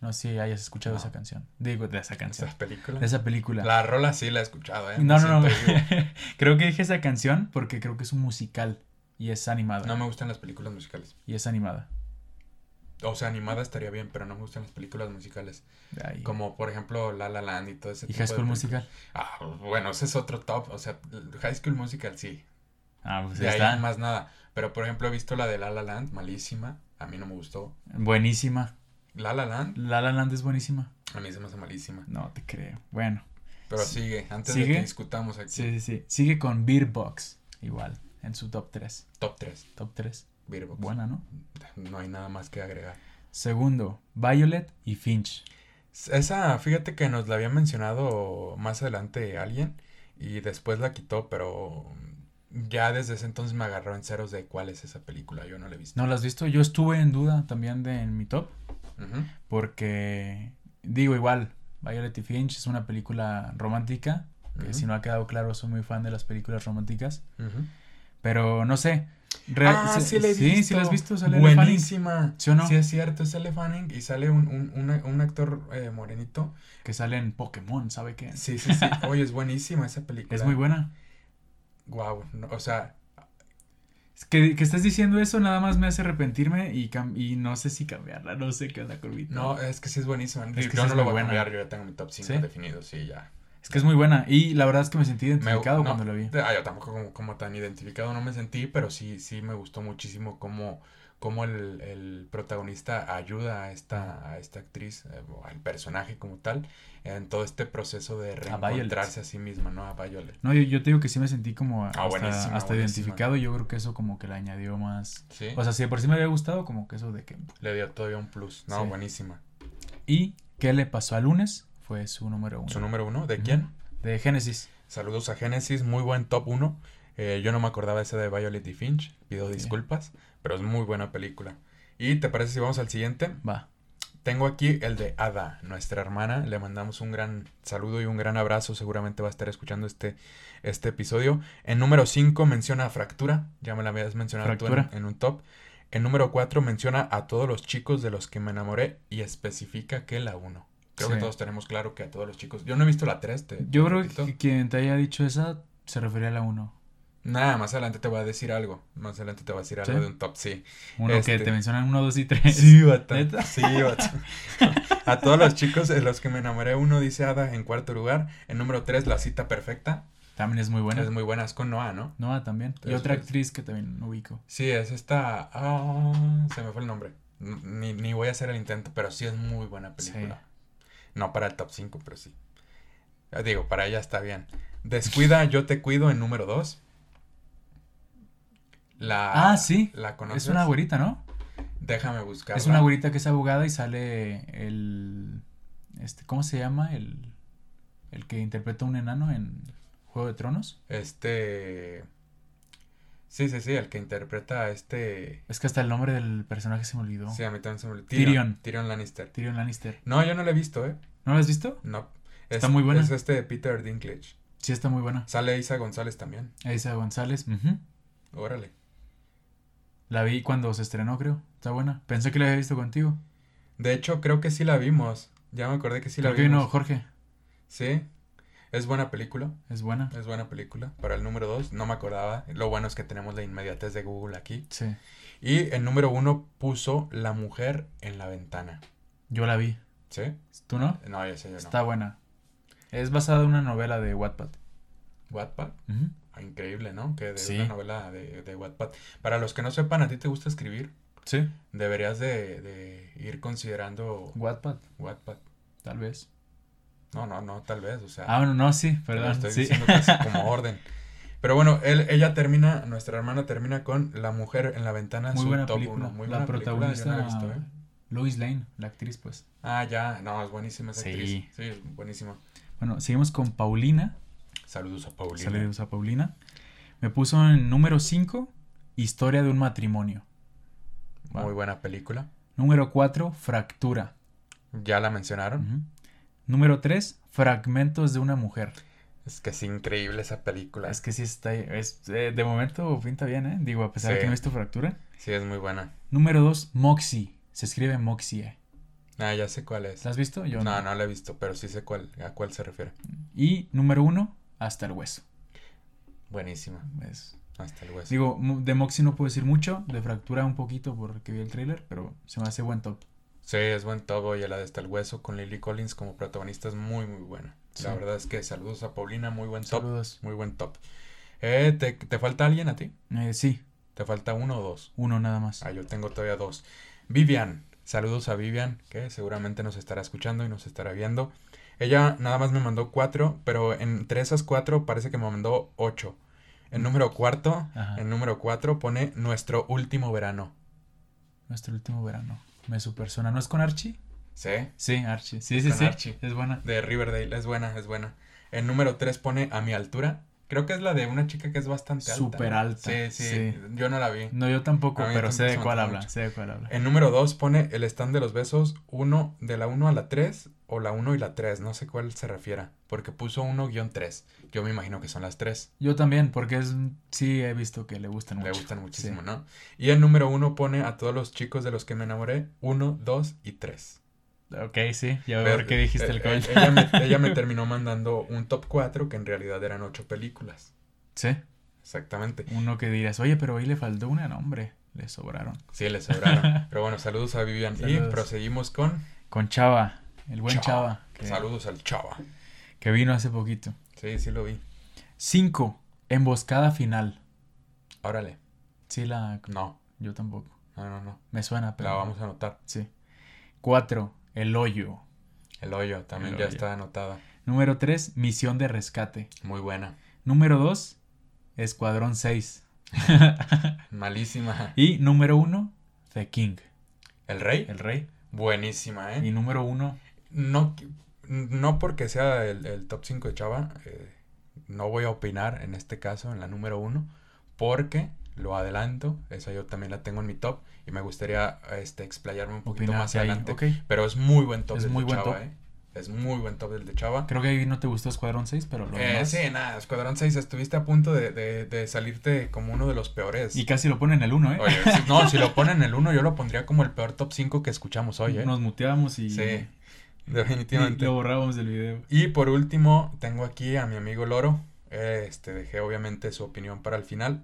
No sé si hayas escuchado No. esa canción. Digo, de esa canción. ¿Esa película? De esa película. La rola sí la he escuchado, ¿eh? No, Me no, no. creo que dije esa canción porque creo que es un musical. Y es animada. No me gustan las películas musicales. Y es animada. O sea, animada estaría bien, pero no me gustan las películas musicales. Como, por ejemplo, La La Land y todo ese ¿Y tipo High School. Musical? Ah, bueno, ese es otro top. O sea, High School Musical sí. Ah, pues De ahí ahí está. más nada. Pero, por ejemplo, he visto la de La La Land, malísima. A mí no me gustó. Buenísima. La La Land, La La Land es buenísima. a mí se me hace malísima. No te creo. Bueno. Pero Sí. sigue, antes de que discutamos aquí. Sí, sí, sí. Sigue con Beer Box. Igual. En su top 3. Top 3, Top 3. Beerbox. Buena, ¿no? No hay nada más que agregar. Segundo, Violet y Finch. Esa, fíjate que nos la había mencionado más adelante alguien y después la quitó, pero ya desde ese entonces me agarró en ceros de cuál es esa película. Yo no la he visto. ¿No la has visto? Yo estuve en duda también de en mi top. Ujú. Porque, digo igual, Violet y Finch es una película romántica. Que Ujú. si no ha quedado claro, soy muy fan de las películas románticas. Ujú. Pero no sé. Ah, se- sí la he Sí, sí visto. la has visto. Sale. Buenísima. ¿Sí o no? Sí, es cierto, es Elle Fanning y sale un, un, una- un actor eh, morenito. Que sale en Pokémon, ¿sabe qué? Sí, sí, sí. Oye, es buenísima esa película. Es muy buena. Wow. o sea, que, que estés diciendo eso nada más me hace arrepentirme y, cam- y no sé si cambiarla. No sé qué onda con mi no, es que sí es buenísima. Es que yo sí no lo voy a cambiar, yo ya tengo mi top 5 ¿Sí? definido, sí, ya. Es que es muy buena. Y la verdad es que me sentí Me- identificado no, cuando la vi. Ah, yo tampoco como, como tan identificado no me sentí, pero sí, sí me gustó muchísimo cómo, cómo el, el protagonista ayuda a esta, a esta actriz, eh, o al personaje como tal, en todo este proceso de reencontrarse a sí misma, ¿no? A Violet. No, yo, yo te digo que sí me sentí como hasta, Ah, buenísima, hasta buenísima. identificado. y Yo creo que eso como que le añadió más. Sí, O sea, si de por sí me había gustado, como que eso de que. le dio todavía un plus. No, Sí. buenísima. ¿Y qué le pasó al lunes? Fue su número uno. ¿Su número uno? ¿De quién? De Génesis. Saludos a Genesis, muy buen top 1. yo no me acordaba ese de Violet y Finch, pido Sí. disculpas, pero es muy buena película. ¿Y te parece si vamos al siguiente? Va. Tengo aquí el de Ada, nuestra hermana. Le mandamos un gran saludo y un gran abrazo. Seguramente va a estar escuchando este, este episodio. En número 5 menciona Fractura. Ya me la habías mencionado tú en, un top. En número 4 menciona a todos los chicos de los que me enamoré y especifica que la 1. Creo Sí. que todos tenemos claro que a todos los chicos. Yo no he visto la 3. Te, Yo creo que quien te haya dicho esa se refería a la 1. Nada, más adelante te voy a decir algo. Más adelante te voy a decir algo ¿Sí? de un top, sí. Uno Este- que te mencionan 1, 2 y 3. Sí, bata. ¿Neta? Sí, bata. A todos los chicos de los que me enamoré, uno dice Ada en cuarto lugar. En número 3, La cita perfecta. También es muy buena. Es muy buena, es con Noah, ¿no? Noah también. Y otra actriz que también ubico. Sí, es esta. ah, se me fue el nombre. Ni, ni voy a hacer el intento, pero sí es muy buena película. No para el top 5, pero sí. Ya Digo, para ella está bien. Descuida, yo te cuido en número 2. La, Ah, sí. ¿La conoces? Es una güerita, ¿no? Déjame buscarla. Es una güerita que es abogada y sale el... Este, ¿Cómo se llama? El, el que interpreta un enano en Juego de Tronos. Este. Sí, sí, sí, el que interpreta a este. Es que hasta el nombre del personaje se me olvidó. Sí, a mí también se me olvidó. Tyrion. Tyrion Lannister. Tyrion Lannister. No, yo no lo he visto, ¿eh? ¿No lo has visto? No. Está Es- muy buena. Es este Peter Dinklage. Sí, está muy buena. Sale Isa González también. Isa González. ujú. Órale. La vi cuando se estrenó, creo. Está buena. Pensé que la había visto contigo. De hecho, creo que sí la vimos. Ya me acordé que sí la creo que vino vimos. Jorge. Sí. Es buena película. Es buena. Es buena película. Para el número 2, no me acordaba. Lo bueno es que tenemos la inmediatez de Google aquí. Sí. Y el número 1 puso La mujer en la ventana. Yo la vi. ¿Sí? ¿Tú no? No, ya sé yo no. Está buena. Es basada en una novela de Wattpad. Wattpad. Increíble, ¿no? Que de Sí. una novela de, de Wattpad. Para los que no sepan, ¿a ti te gusta escribir? Sí. Deberías de, de ir considerando Wattpad, Wattpad. tal vez. No, no, no, tal vez, o sea, Ah, bueno, no, sí, perdón. estoy sí. diciendo casi como orden. Pero bueno, él, ella termina, nuestra hermana termina con La mujer en la ventana, Muy su buena top película. uno. Muy la buena película, yo protagonista no la he visto, ¿eh? Lois Lane, la actriz, pues. Ah, ya, no, es buenísima esa Sí. actriz. Sí, buenísima. Bueno, seguimos con Paulina. Saludos a Paulina. Saludos a Paulina. Me puso en número 5, Historia de un matrimonio. Muy buena película. Número 4, Fractura. Ya la mencionaron. Número 3, Fragmentos de una mujer. Es que es increíble esa película. Es que sí está. Es, eh, de momento pinta bien, ¿eh? Digo, a pesar de que no he visto Fractura. Sí, es muy buena. Número 2, Moxie. Se escribe Moxie. Ah, ya sé cuál es. ¿La has visto? Yo No, no la he visto, pero sí sé cuál, a cuál se refiere. Y número 1, Hasta el hueso. Buenísima. Es- Hasta el hueso. Digo, de Moxie no puedo decir mucho, de Fractura un poquito porque vi el trailer, pero se me hace buen top. Sí, es buen todo y la de Hasta el hueso con Lily Collins como protagonista es muy, muy buena. La verdad es que saludos a Paulina, muy buen top. Saludos. Muy buen top. Eh, ¿te, te falta alguien a ti? Eh, sí, ¿Te falta uno o dos? uno nada más. Ah, yo tengo todavía dos. Vivian. Saludos a Vivian, que seguramente nos estará escuchando y nos estará viendo. Ella nada más me mandó cuatro, pero entre esas cuatro parece que me mandó ocho. En número cuarto, Ajá. en número cuatro pone nuestro último verano. Nuestro último verano. Me super suena. ¿No es con Archie? ¿Sí? Sí, Archie. Sí, sí, Con sí. Archie. Es buena. De Riverdale, es buena, es buena. En número tres pone a mi altura. Creo que es la de una chica que es bastante alta. Súper alta, Sí, sí, sí. Yo no la vi. No, yo tampoco, pero sé de cuál habla. Sé de cuál habla. En número 2 pone el stand de los besos 1 de la 1 a la 3 o la 1 y la 3, no sé cuál se refiera, porque puso 1-3. Yo me imagino que son las 3. Yo también, porque es sí he visto que le gustan mucho. Le gustan muchísimo, Sí. ¿no? Y el número 1 pone a todos los chicos de los que me enamoré 1, 2 y 3. Ok, sí. Ya veo qué dijiste el coño. comentario. ella, me, ella me terminó mandando un top 4 que en realidad eran 8 películas. Sí. Exactamente. Uno que dirás, oye, pero ahí le faltó una, no, hombre. Le sobraron. Sí, les sobraron. Pero bueno, saludos a Vivian. Y proseguimos con Con Chava, el buen Chava. que, saludos al chava. que vino hace poquito. Sí, sí lo vi. 5. Emboscada final. Órale. Sí, la. No, Yo tampoco. no, no, no. Me suena, pero. La vamos a anotar. Sí. 4. El hoyo. El hoyo también El ya hoyo. está anotada. Número 3. Misión de rescate. Muy buena. Número 2. Escuadrón 6. Malísima. Y número 1. The King. ¿El rey? El rey. Buenísima, ¿eh? Y número 1. No, no porque sea el, el top 5 de Chava, eh, no voy a opinar en este caso en la número 1, porque lo adelanto, esa yo también la tengo en mi top y me gustaría este, explayarme un poquito más ahí. adelante. Pero es muy buen top Es del muy de buen Chava, top. ¿eh? Es muy buen top del de Chava. Creo que ahí no te gustó Escuadrón 6, pero lo Eh, sí, nada, Escuadrón 6, estuviste a punto de, de, de salirte como uno de los peores. Y casi lo ponen en el 1, ¿eh? Oye, si- no, si lo ponen en el 1, yo lo pondría como el peor top 5 que escuchamos hoy, ¿eh? Nos muteábamos y, Sí, definitivamente. lo borrábamos del video. Y por último, tengo aquí a mi amigo Loro. Este, dejé obviamente su opinión para el final.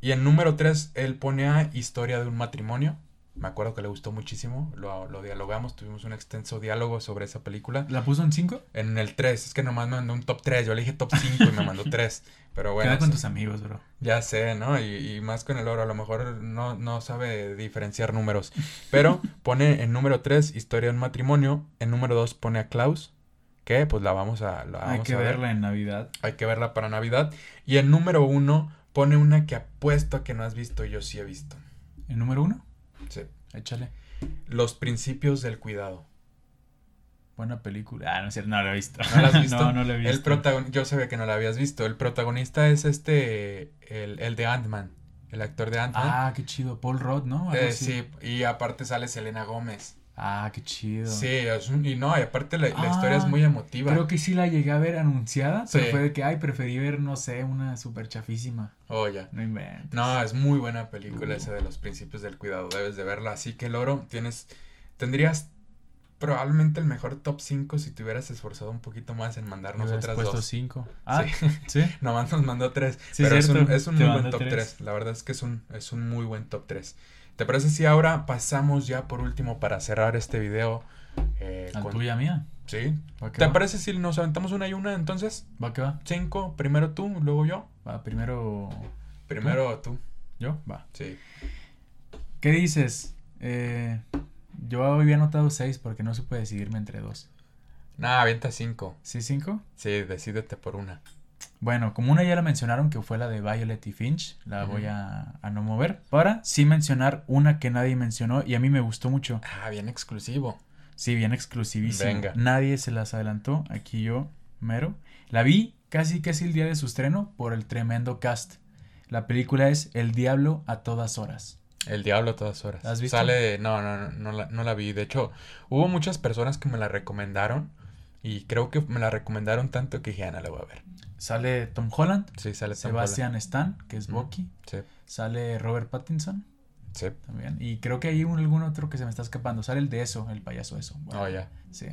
Y en número 3, él pone a Historia de un matrimonio. Me acuerdo que le gustó muchísimo. Lo, lo dialogamos, tuvimos un extenso diálogo sobre esa película. ¿La puso en 5? En el 3, es que nomás me mandó un top 3. Yo le dije top 5 y me mandó 3. Pero bueno, Queda con tus amigos, bro. ya sé, ¿no? Y, y más con el oro, a lo mejor no, no sabe diferenciar números. Pero pone en número 3 Historia de un matrimonio. En número 2 pone a Klaus. Que pues la vamos a, la Hay que a ver. verla en Navidad. Hay que verla para Navidad. Y en número 1 pone una que apuesto a que no has visto. Yo sí he visto. ¿En número 1? Sí. Échale. Los principios del cuidado. Buena película. Ah, no es cierto, no la he visto. ¿No la has visto? no, no la he visto. El protagon Yo sabía que no la habías visto. El protagonista es este. El, el de Ant-Man. El actor de Ant-Man. Ah, qué chido. Paul Rudd, ¿no? Eh, sí, y aparte sale Selena Gómez. Ah, qué chido. Sí, es un- y no, y aparte la, la Ah, historia es muy emotiva. Creo que sí la llegué a ver anunciada, pero Sí. fue de que, ay, preferí ver, no sé, una super chafísima. Oh, ya. No inventes. No, es muy buena película Uh. esa de los principios del cuidado, debes de verla. Así que, Loro, tienes, tendrías probablemente el mejor top 5 si te hubieras esforzado un poquito más en mandarnos otras puesto dos. cinco. Ah, Sí. sí. Nomás nos mandó tres. Sí, pero es un, cierto, es un muy buen top tres. 3. La verdad es que es un, es un muy buen top 3. ¿Te parece si ahora pasamos ya por último para cerrar este video? eh, ¿Al con- tuya mía? ¿Sí? ¿Va que ¿Te va? parece si nos aventamos una y una entonces? ¿Va que va? Cinco, primero tú, luego yo. Va, primero Primero tú. yo, va. Sí. ¿Qué dices? Eh, yo había anotado seis porque no supe decidirme entre dos. Nah, avienta cinco. ¿Sí, cinco? Sí, decídete por una. Bueno, como una ya la mencionaron, que fue la de Violet y Finch, la voy a, a, no mover. Para sí mencionar una que nadie mencionó y a mí me gustó mucho. Ah, bien exclusivo. Sí, bien exclusivísimo. Venga. Nadie se las adelantó, aquí yo, mero. La vi casi casi el día de su estreno por el tremendo cast. La película es El Diablo a todas horas. El Diablo a todas horas. ¿Has visto? Sale, no, no, no, no la, no la vi. De hecho, hubo muchas personas que me la recomendaron y creo que me la recomendaron tanto que dije, Ana, la voy a ver. Sale Tom Holland. Sí, sale Tom Sebastian Stan, que es Bucky. Sí. Sale Robert Pattinson. Sí. También. Y creo que hay algún otro que se me está escapando. Sale el de eso, el payaso eso. oh, ya. Sí.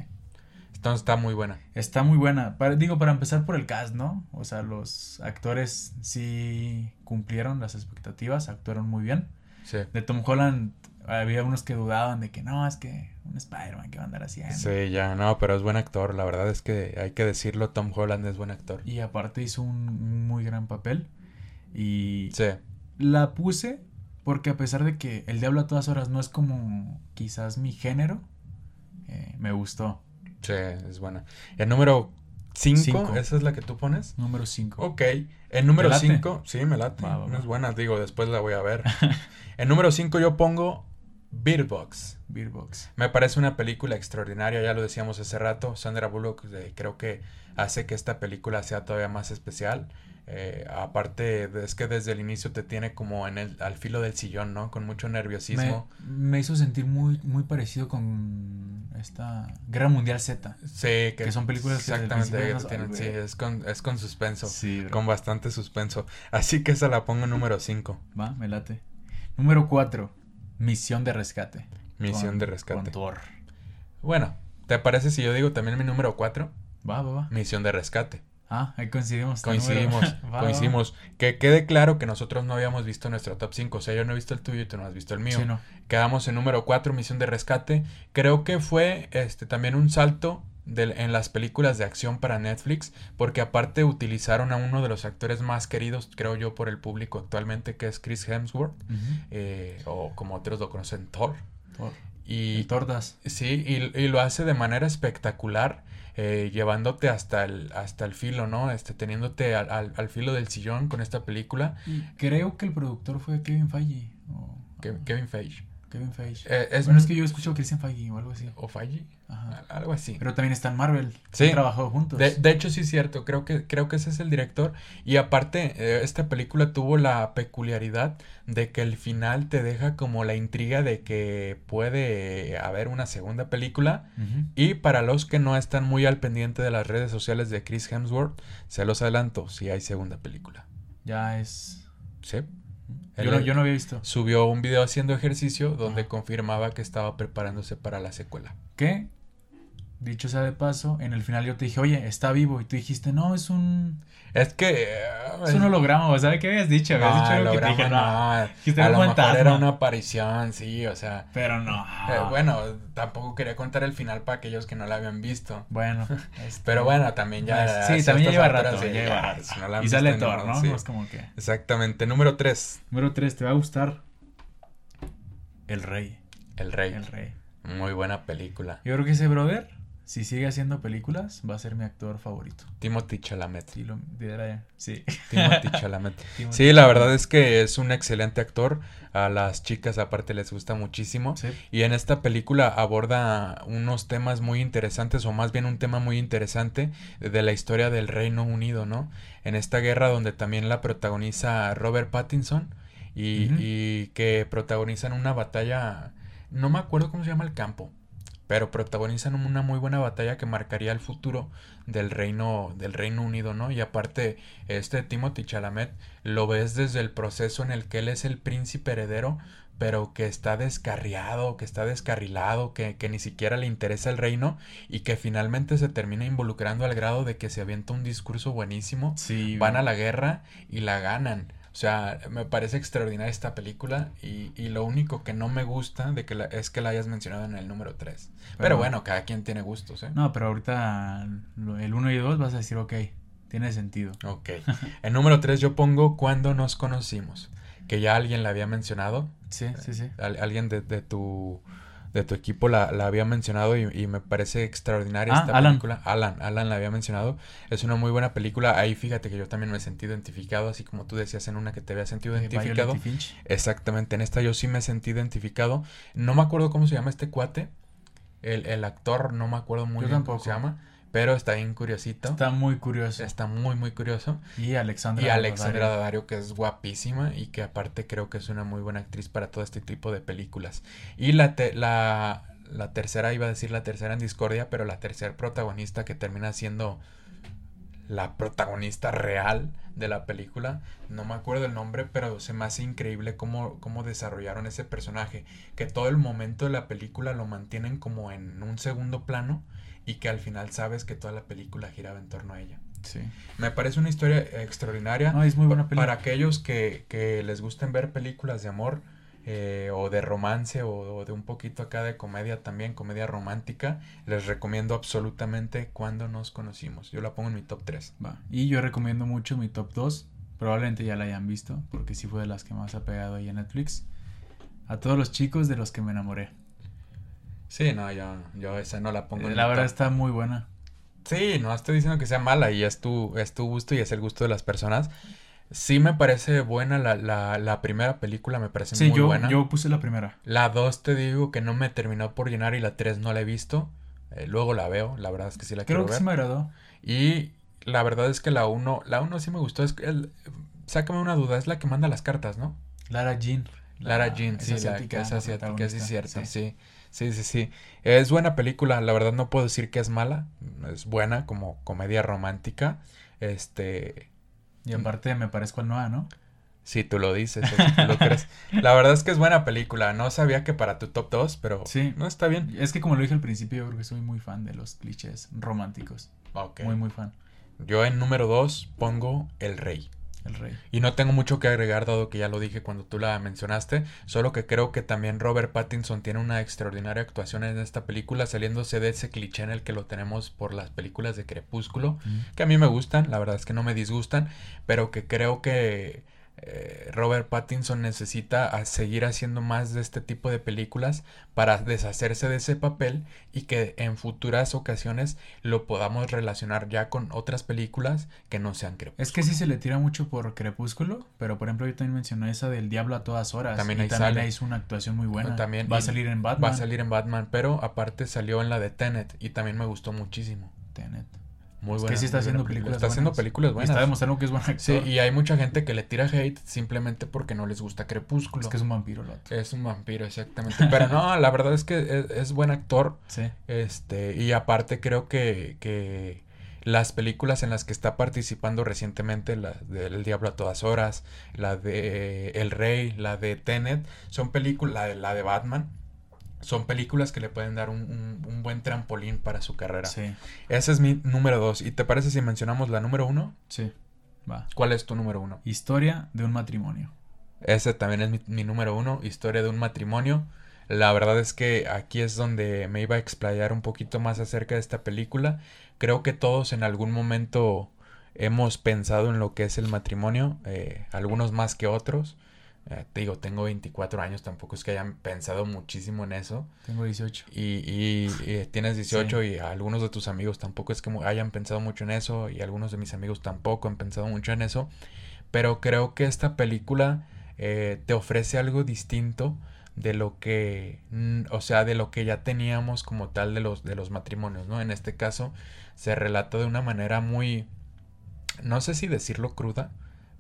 Entonces está muy buena. Está muy buena. digo, para empezar por el cast, ¿no? O sea, los actores sí cumplieron las expectativas, actuaron muy bien. Sí. De Tom Holland había unos que dudaban de que no, es que un Spider-Man que va a andar haciendo. Sí, ya, no, pero es buen actor. La verdad es que hay que decirlo, Tom Holland es buen actor. Y aparte hizo un muy gran papel. Y sí. la puse porque a pesar de que El Diablo a todas horas no es como quizás mi género, eh, me gustó. Sí, es buena. El número 5, ¿esa es la que tú pones? Número 5. Ok. El número 5, sí, me late. no es buena, digo, después la voy a ver. el número 5 yo pongo Beerbox. Beerbox. Me parece una película extraordinaria, ya lo decíamos hace rato. Sandra Bullock eh, creo que hace que esta película sea todavía más especial. Eh, aparte, es que desde el inicio te tiene como en el, al filo del sillón, ¿no? Con mucho nerviosismo. Me, hizo sentir muy, muy parecido con esta Guerra Mundial Z. Sí, que, son películas exactamente, que tienen, sí, es con, es con suspenso. Sí, con bastante suspenso. Así que esa la pongo número 5. Va, me late. Número 4, Misión de Rescate. Misión de Rescate. Con. Bueno, ¿te parece si yo digo también mi número 4? Va, va, va. Misión de Rescate. Ah, ahí coincidimos. Coincidimos, coincidimos. Que quede claro que nosotros no habíamos visto nuestro top 5. O sea, yo no he visto el tuyo y tú no has visto el mío. Sí, no. Quedamos en número 4, Misión de Rescate. Creo que fue este también un salto en las películas de acción para Netflix, porque aparte utilizaron a uno de los actores más queridos, creo yo, por el público actualmente, que es Chris Hemsworth, eh, o como otros lo conocen, Thor. Thor. Y, Tordas. Sí, y, y, lo hace de manera espectacular. Eh, llevándote hasta el, hasta el filo, ¿no? Este, teniéndote al, al, filo del sillón con esta película. creo que el productor fue Kevin Feige. Kevin Feige. Kevin Feige. Eh, es, bueno, es que yo escucho Christian Feige o algo así. ¿O Feige? Ajá. Algo así. Pero también está en Marvel. Sí. Han trabajado juntos. De, de, hecho, sí es cierto. Creo que, creo que ese es el director. Y aparte, eh, esta película tuvo la peculiaridad de que el final te deja como la intriga de que puede haber una segunda película. Y para los que no están muy al pendiente de las redes sociales de Chris Hemsworth, se los adelanto, si hay segunda película. Ya es... Sí. Yo no, había visto. Subió un video haciendo ejercicio donde confirmaba que estaba preparándose para la secuela. ¿Qué? Dicho sea de paso, en el final yo te dije, oye, está vivo. Y tú dijiste, no, es un. Es que. es un holograma, ¿sabes qué habías dicho? Habías dicho algo que dije, no. a lo mejor era una aparición, sí, o sea. Pero no. Eh, bueno, tampoco quería contar el final para aquellos que no la habían visto. Bueno. Este, Pero bueno, también ya. Sí, también lleva rato. ya lleva y sale Thor, ¿no? Es como que. Exactamente. Número 3. Número 3, te va a gustar. El Rey. El Rey. El Rey. Muy buena película. Yo creo que ese brother si sigue haciendo películas, va a ser mi actor favorito. Timothy Chalamet. Sí, sí. Timothy Chalamet. sí, la verdad es que es un excelente actor. A las chicas aparte les gusta muchísimo. Y en esta película aborda unos temas muy interesantes, o más bien un tema muy interesante de la historia del Reino Unido, ¿no? En esta guerra donde también la protagoniza Robert Pattinson y, y que protagonizan una batalla, no me acuerdo cómo se llama el campo pero protagonizan una muy buena batalla que marcaría el futuro del reino del Reino Unido, ¿no? Y aparte este Timothy Chalamet lo ves desde el proceso en el que él es el príncipe heredero, pero que está descarriado, que está descarrilado, que, que ni siquiera le interesa el reino y que finalmente se termina involucrando al grado de que se avienta un discurso buenísimo, sí, van a la guerra y la ganan. O sea, me parece extraordinaria esta película y, y lo único que no me gusta de que la, es que la hayas mencionado en el número 3. Pero, bueno, cada quien tiene gustos, ¿eh? No, pero ahorita el 1 y 2 vas a decir, ok, tiene sentido. Ok. el número 3 yo pongo cuando nos conocimos, que ya alguien la había mencionado. Sí, sí, sí. alguien de, de, tu de tu equipo la, la había mencionado y, y, me parece extraordinaria ah, esta Alan. película. Alan, Alan la había mencionado. Es una muy buena película. Ahí fíjate que yo también me sentí identificado, así como tú decías en una que te había sentido De identificado. Finch. Exactamente, en esta yo sí me sentí identificado. No me acuerdo cómo se llama este cuate. El, el actor, no me acuerdo muy Yo bien cómo se llama. Pero está bien curiosito. Está, Está muy curioso. muy, muy curioso. Y Alexandra. Y Alexandra. Daddario, que es guapísima y que aparte creo que es una muy buena actriz para todo este tipo de películas. Y la, te- la, la tercera, iba a decir la tercera en discordia, pero la tercera protagonista que termina siendo la protagonista real de la película. No me acuerdo el nombre, pero se me hace increíble cómo, cómo desarrollaron ese personaje. Que todo el momento de la película lo mantienen como en un segundo plano y que al final sabes que toda la película giraba en torno a ella. Sí. Me parece una historia extraordinaria. No, es muy buena película. Para aquellos que, que les gusten ver películas de amor eh, o de romance o, o de un poquito acá de comedia también, comedia romántica, les recomiendo absolutamente Cuando nos conocimos. Yo la pongo en mi top 3. Va. Y yo recomiendo mucho mi top 2. Probablemente ya la hayan visto, porque sí fue de las que más ha pegado ahí en Netflix. A todos los chicos de los que me enamoré. Sí, no, yo, yo esa no la pongo en Eh, La verdad está muy buena. Sí, no estoy diciendo que sea mala y es tu, es tu gusto y es el gusto de las personas. Sí me parece buena la, la, la primera película, me parece Sí, muy yo, buena. yo puse la primera. La 2 te digo que no me terminó por llenar y la 3 no la he visto. Eh, luego la veo, la verdad es que sí la Creo quiero que ver. sí me agradó. Y la verdad es que la 1, la 1 sí me gustó. Es que el- sácame una duda, es la que manda las cartas, ¿no? Lara Jean. Lara La- Jean, sí, la que es la asiática, sí, protagonista, cierto, sí. sí. Sí, sí, sí. Es buena película, la verdad no puedo decir que es mala. Es buena como comedia romántica. Este, Y aparte me parezco al Noah, ¿no? si tú lo dices, si tú lo crees. La verdad es que es buena película. No sabía que para tu top 2, pero Sí. no está bien. Es que como lo dije al principio, yo creo que soy muy fan de los clichés románticos. Muy, muy fan. Yo en número 2 pongo El Rey. El rey. Y no tengo mucho que agregar dado que ya lo dije cuando tú la mencionaste, solo que creo que también Robert Pattinson tiene una extraordinaria actuación en esta película, saliéndose de ese cliché en el que lo tenemos por las películas de Crepúsculo, que a mí me gustan, la verdad es que no me disgustan, pero que creo que eh, Robert Pattinson necesita seguir haciendo más de este tipo de películas para deshacerse de ese papel y que en futuras ocasiones lo podamos relacionar ya con otras películas que no sean Crepúsculo. Es que sí se le tira mucho por Crepúsculo, pero por ejemplo yo también mencioné esa del Diablo a todas horas. También y ahí también sale. hizo una actuación muy buena. También, Va a salir en Batman. Va a salir en Batman, pero aparte salió en la de Tenet y también me gustó muchísimo. Tenet. Muy Es buena. que sí está haciendo película. películas Está haciendo buenas. películas Y buenas. está demostrando que es buen actor. Sí, y hay mucha gente que le tira hate simplemente porque no les gusta Crepúsculo. Es que es un vampiro, el vato. Es un vampiro, exactamente. Pero no, la verdad es que es, es buen actor. Sí. Este, y aparte creo que, que las películas en las que está participando recientemente, la del Diablo a todas horas, la de El Rey, la de Tenet, son películas, la de, la de Batman, son películas que le pueden dar un, un- un buen trampolín para su carrera. Sí. Ese es mi número dos. ¿Y te parece si mencionamos la número uno? Sí. Va. ¿Cuál es tu número uno? Historia de un matrimonio. Ese también es mi, mi número uno, historia de un matrimonio. La verdad es que aquí es donde me iba a explayar un poquito más acerca de esta película. Creo que todos en algún momento hemos pensado en lo que es el matrimonio, eh, algunos más que otros. Eh, te digo, tengo 24 años, tampoco es que hayan pensado muchísimo en eso. Tengo 18. Y, y- y tienes 18 Sí. y algunos de tus amigos tampoco es que hayan pensado mucho en eso y algunos de mis amigos tampoco han pensado mucho en eso. Pero creo que esta película eh, te ofrece algo distinto de lo que, o sea, de lo que ya teníamos como tal de los, de los matrimonios, ¿no? En este caso se relata de una manera muy, no sé si decirlo cruda,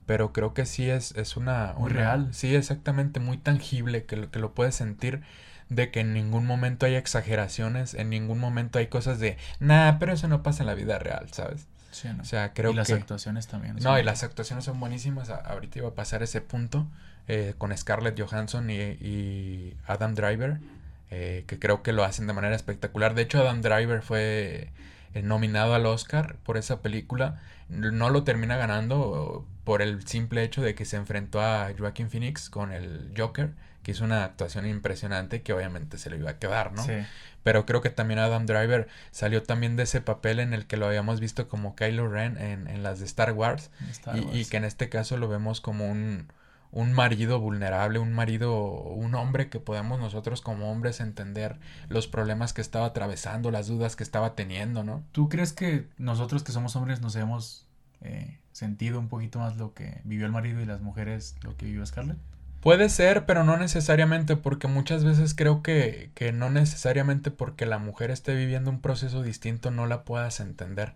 pero creo que sí es, es una... Muy una- real. Sí, exactamente, muy tangible, que lo, que lo puedes sentir de que en ningún momento hay exageraciones, en ningún momento hay cosas de, nah, pero eso no pasa en la vida real, ¿sabes? Sí, ¿no? O sea, creo y las que... actuaciones también. No, y las actuaciones son buenísimas. Ahorita iba a pasar ese punto eh, con Scarlett Johansson y, y Adam Driver, eh, que creo que lo hacen de manera espectacular. De hecho, Adam Driver fue eh, nominado al Oscar por esa película. No lo termina ganando por el simple hecho de que se enfrentó a Joaquin Phoenix con el Joker, que hizo una actuación impresionante que obviamente se le iba a quedar, ¿no? Sí. Pero creo que también Adam Driver salió también de ese papel en el que lo habíamos visto como Kylo Ren en, en las de Star Wars Star y, que en este caso lo vemos como un, un marido vulnerable, un marido, un hombre que podamos nosotros como hombres entender los problemas que estaba atravesando, las dudas que estaba teniendo, ¿no? ¿Tú crees que nosotros que somos hombres nos hemos eh, sentido un poquito más lo que vivió el marido y las mujeres lo que vivió Scarlett? Puede ser, pero no necesariamente, porque muchas veces creo que, que no necesariamente porque la mujer esté viviendo un proceso distinto no la puedas entender.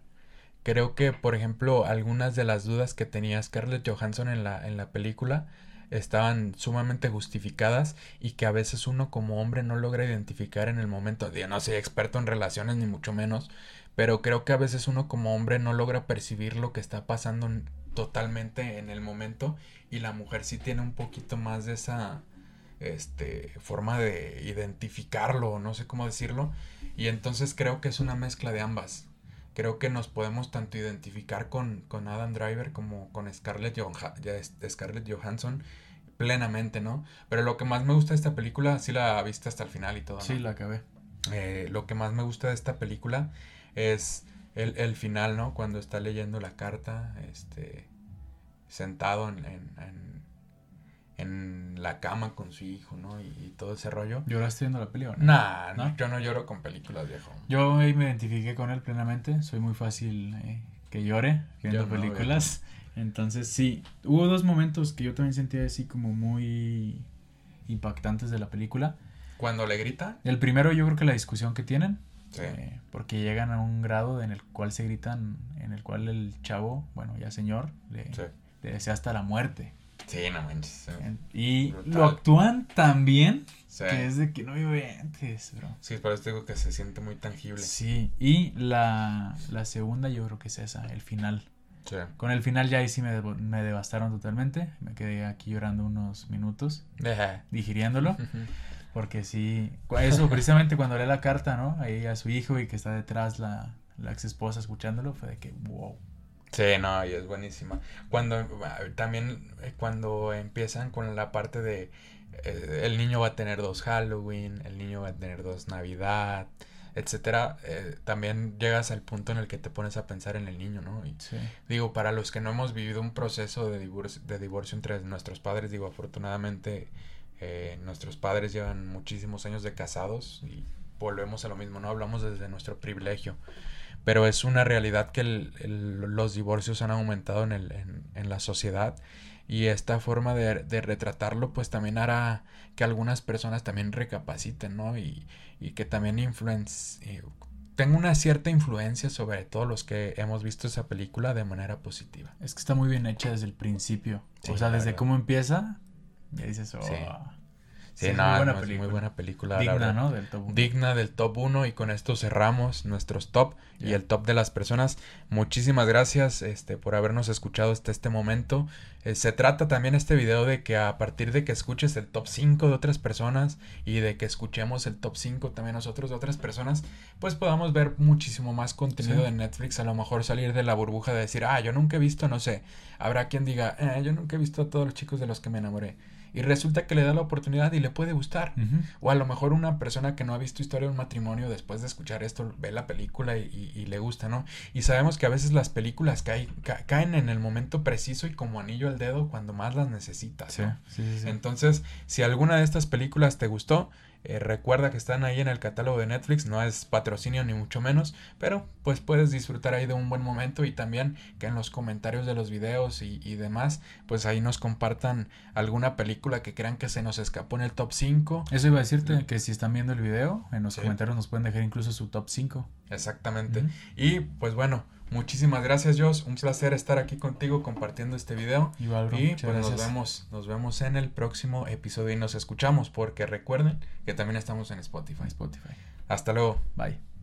Creo que, por ejemplo, algunas de las dudas que tenía Scarlett Johansson en la, en la película estaban sumamente justificadas y que a veces uno como hombre no logra identificar en el momento. Yo no soy experto en relaciones ni mucho menos, pero creo que a veces uno como hombre no logra percibir lo que está pasando totalmente en el momento y la mujer sí tiene un poquito más de esa este forma de identificarlo, no sé cómo decirlo, y entonces creo que es una mezcla de ambas. Creo que nos podemos tanto identificar con, con Adam Driver como con Scarlett, Scarlett Johansson plenamente, ¿no? Pero lo que más me gusta de esta película, sí la viste hasta el final y todo. ¿no? Sí, la acabé. Eh, lo que más me gusta de esta película es el, el, final, ¿no? Cuando está leyendo la carta, este, sentado en, en, en, la cama con su hijo, ¿no? Y, todo ese rollo. ¿Lloraste viendo la película? No? Nah, ¿No? yo no lloro con películas, viejo. Yo me identifiqué con él plenamente, soy muy fácil eh, que llore viendo películas. Entonces, sí, hubo dos momentos que yo también sentía así como muy impactantes de la película. ¿Cuando le grita? El primero yo creo que la discusión que tienen, Sí. Eh, porque llegan a un grado en el cual se gritan, en el cual el chavo, bueno, ya señor, le, sí. le desea hasta la muerte. Sí, no manches. Y Brutal. lo actúan tan bien que es de que no antes, bro. Sí, por eso digo que se siente muy tangible. Sí, y la, la segunda yo creo que es esa, el final. Sí. Con el final ya ahí sí me, me devastaron totalmente. Me quedé aquí llorando unos minutos, digiriéndolo. Porque sí, eso precisamente cuando lee la carta, ¿no? Ahí a su hijo y que está detrás la, la ex esposa escuchándolo, fue de que, wow. Sí, no, y es buenísima. Cuando también cuando empiezan con la parte de eh, el niño va a tener dos Halloween, el niño va a tener dos Navidad, etcétera, eh, también llegas al punto en el que te pones a pensar en el niño, ¿no? Y sí. digo, para los que no hemos vivido un proceso de divorcio, de divorcio entre nuestros padres, digo, afortunadamente eh, nuestros padres llevan muchísimos años de casados y volvemos a lo mismo, ¿no? Hablamos desde nuestro privilegio. Pero es una realidad que el, el, los divorcios han aumentado en, el, en, en, la sociedad y esta forma de, de, retratarlo pues también hará que algunas personas también recapaciten, ¿no? Y, y que también influencien, tenga una cierta influencia sobre todos los que hemos visto esa película de manera positiva. Es que está muy bien hecha desde el principio. Sí, o sea, desde verdad. cómo empieza, ya dices, oh. Sí. Sí, sí, no, muy buena, no, película. muy buena película. Digna, ¿no? Del top 1. Digna del top 1 y con esto cerramos nuestros top yeah. y el top de las personas. Muchísimas gracias este, por habernos escuchado hasta este momento. Eh, se trata también este video de que a partir de que escuches el top 5 de otras personas y de que escuchemos el top 5 también nosotros de otras personas, pues podamos ver muchísimo más contenido sí. de Netflix. A lo mejor salir de la burbuja de decir, ah, yo nunca he visto, no sé. Habrá quien diga, eh, yo nunca he visto a todos los chicos de los que me enamoré y resulta que le da la oportunidad y le puede gustar. Uh -huh. O a lo mejor una persona que no ha visto historia de un matrimonio después de escuchar esto ve la película y, y, y le gusta, ¿no? Y sabemos que a veces las películas caen, ca caen en el momento preciso y como anillo al dedo cuando más las necesitas. ¿no? Sí, sí, sí. Entonces, si alguna de estas películas te gustó, eh, recuerda que están ahí en el catálogo de Netflix, no es patrocinio ni mucho menos, pero pues puedes disfrutar ahí de un buen momento y también que en los comentarios de los videos y, y demás, pues ahí nos compartan alguna película que crean que se nos escapó en el top 5. Eso iba a decirte, que si están viendo el video, en los sí. comentarios nos pueden dejar incluso su top 5. Exactamente. Y pues bueno, Muchísimas gracias, Josh. Un placer estar aquí contigo compartiendo este video. Igual, bro. Y pues gracias. nos vemos, nos vemos en el próximo episodio y nos escuchamos porque recuerden que también estamos en Spotify. Spotify. Hasta luego. Bye.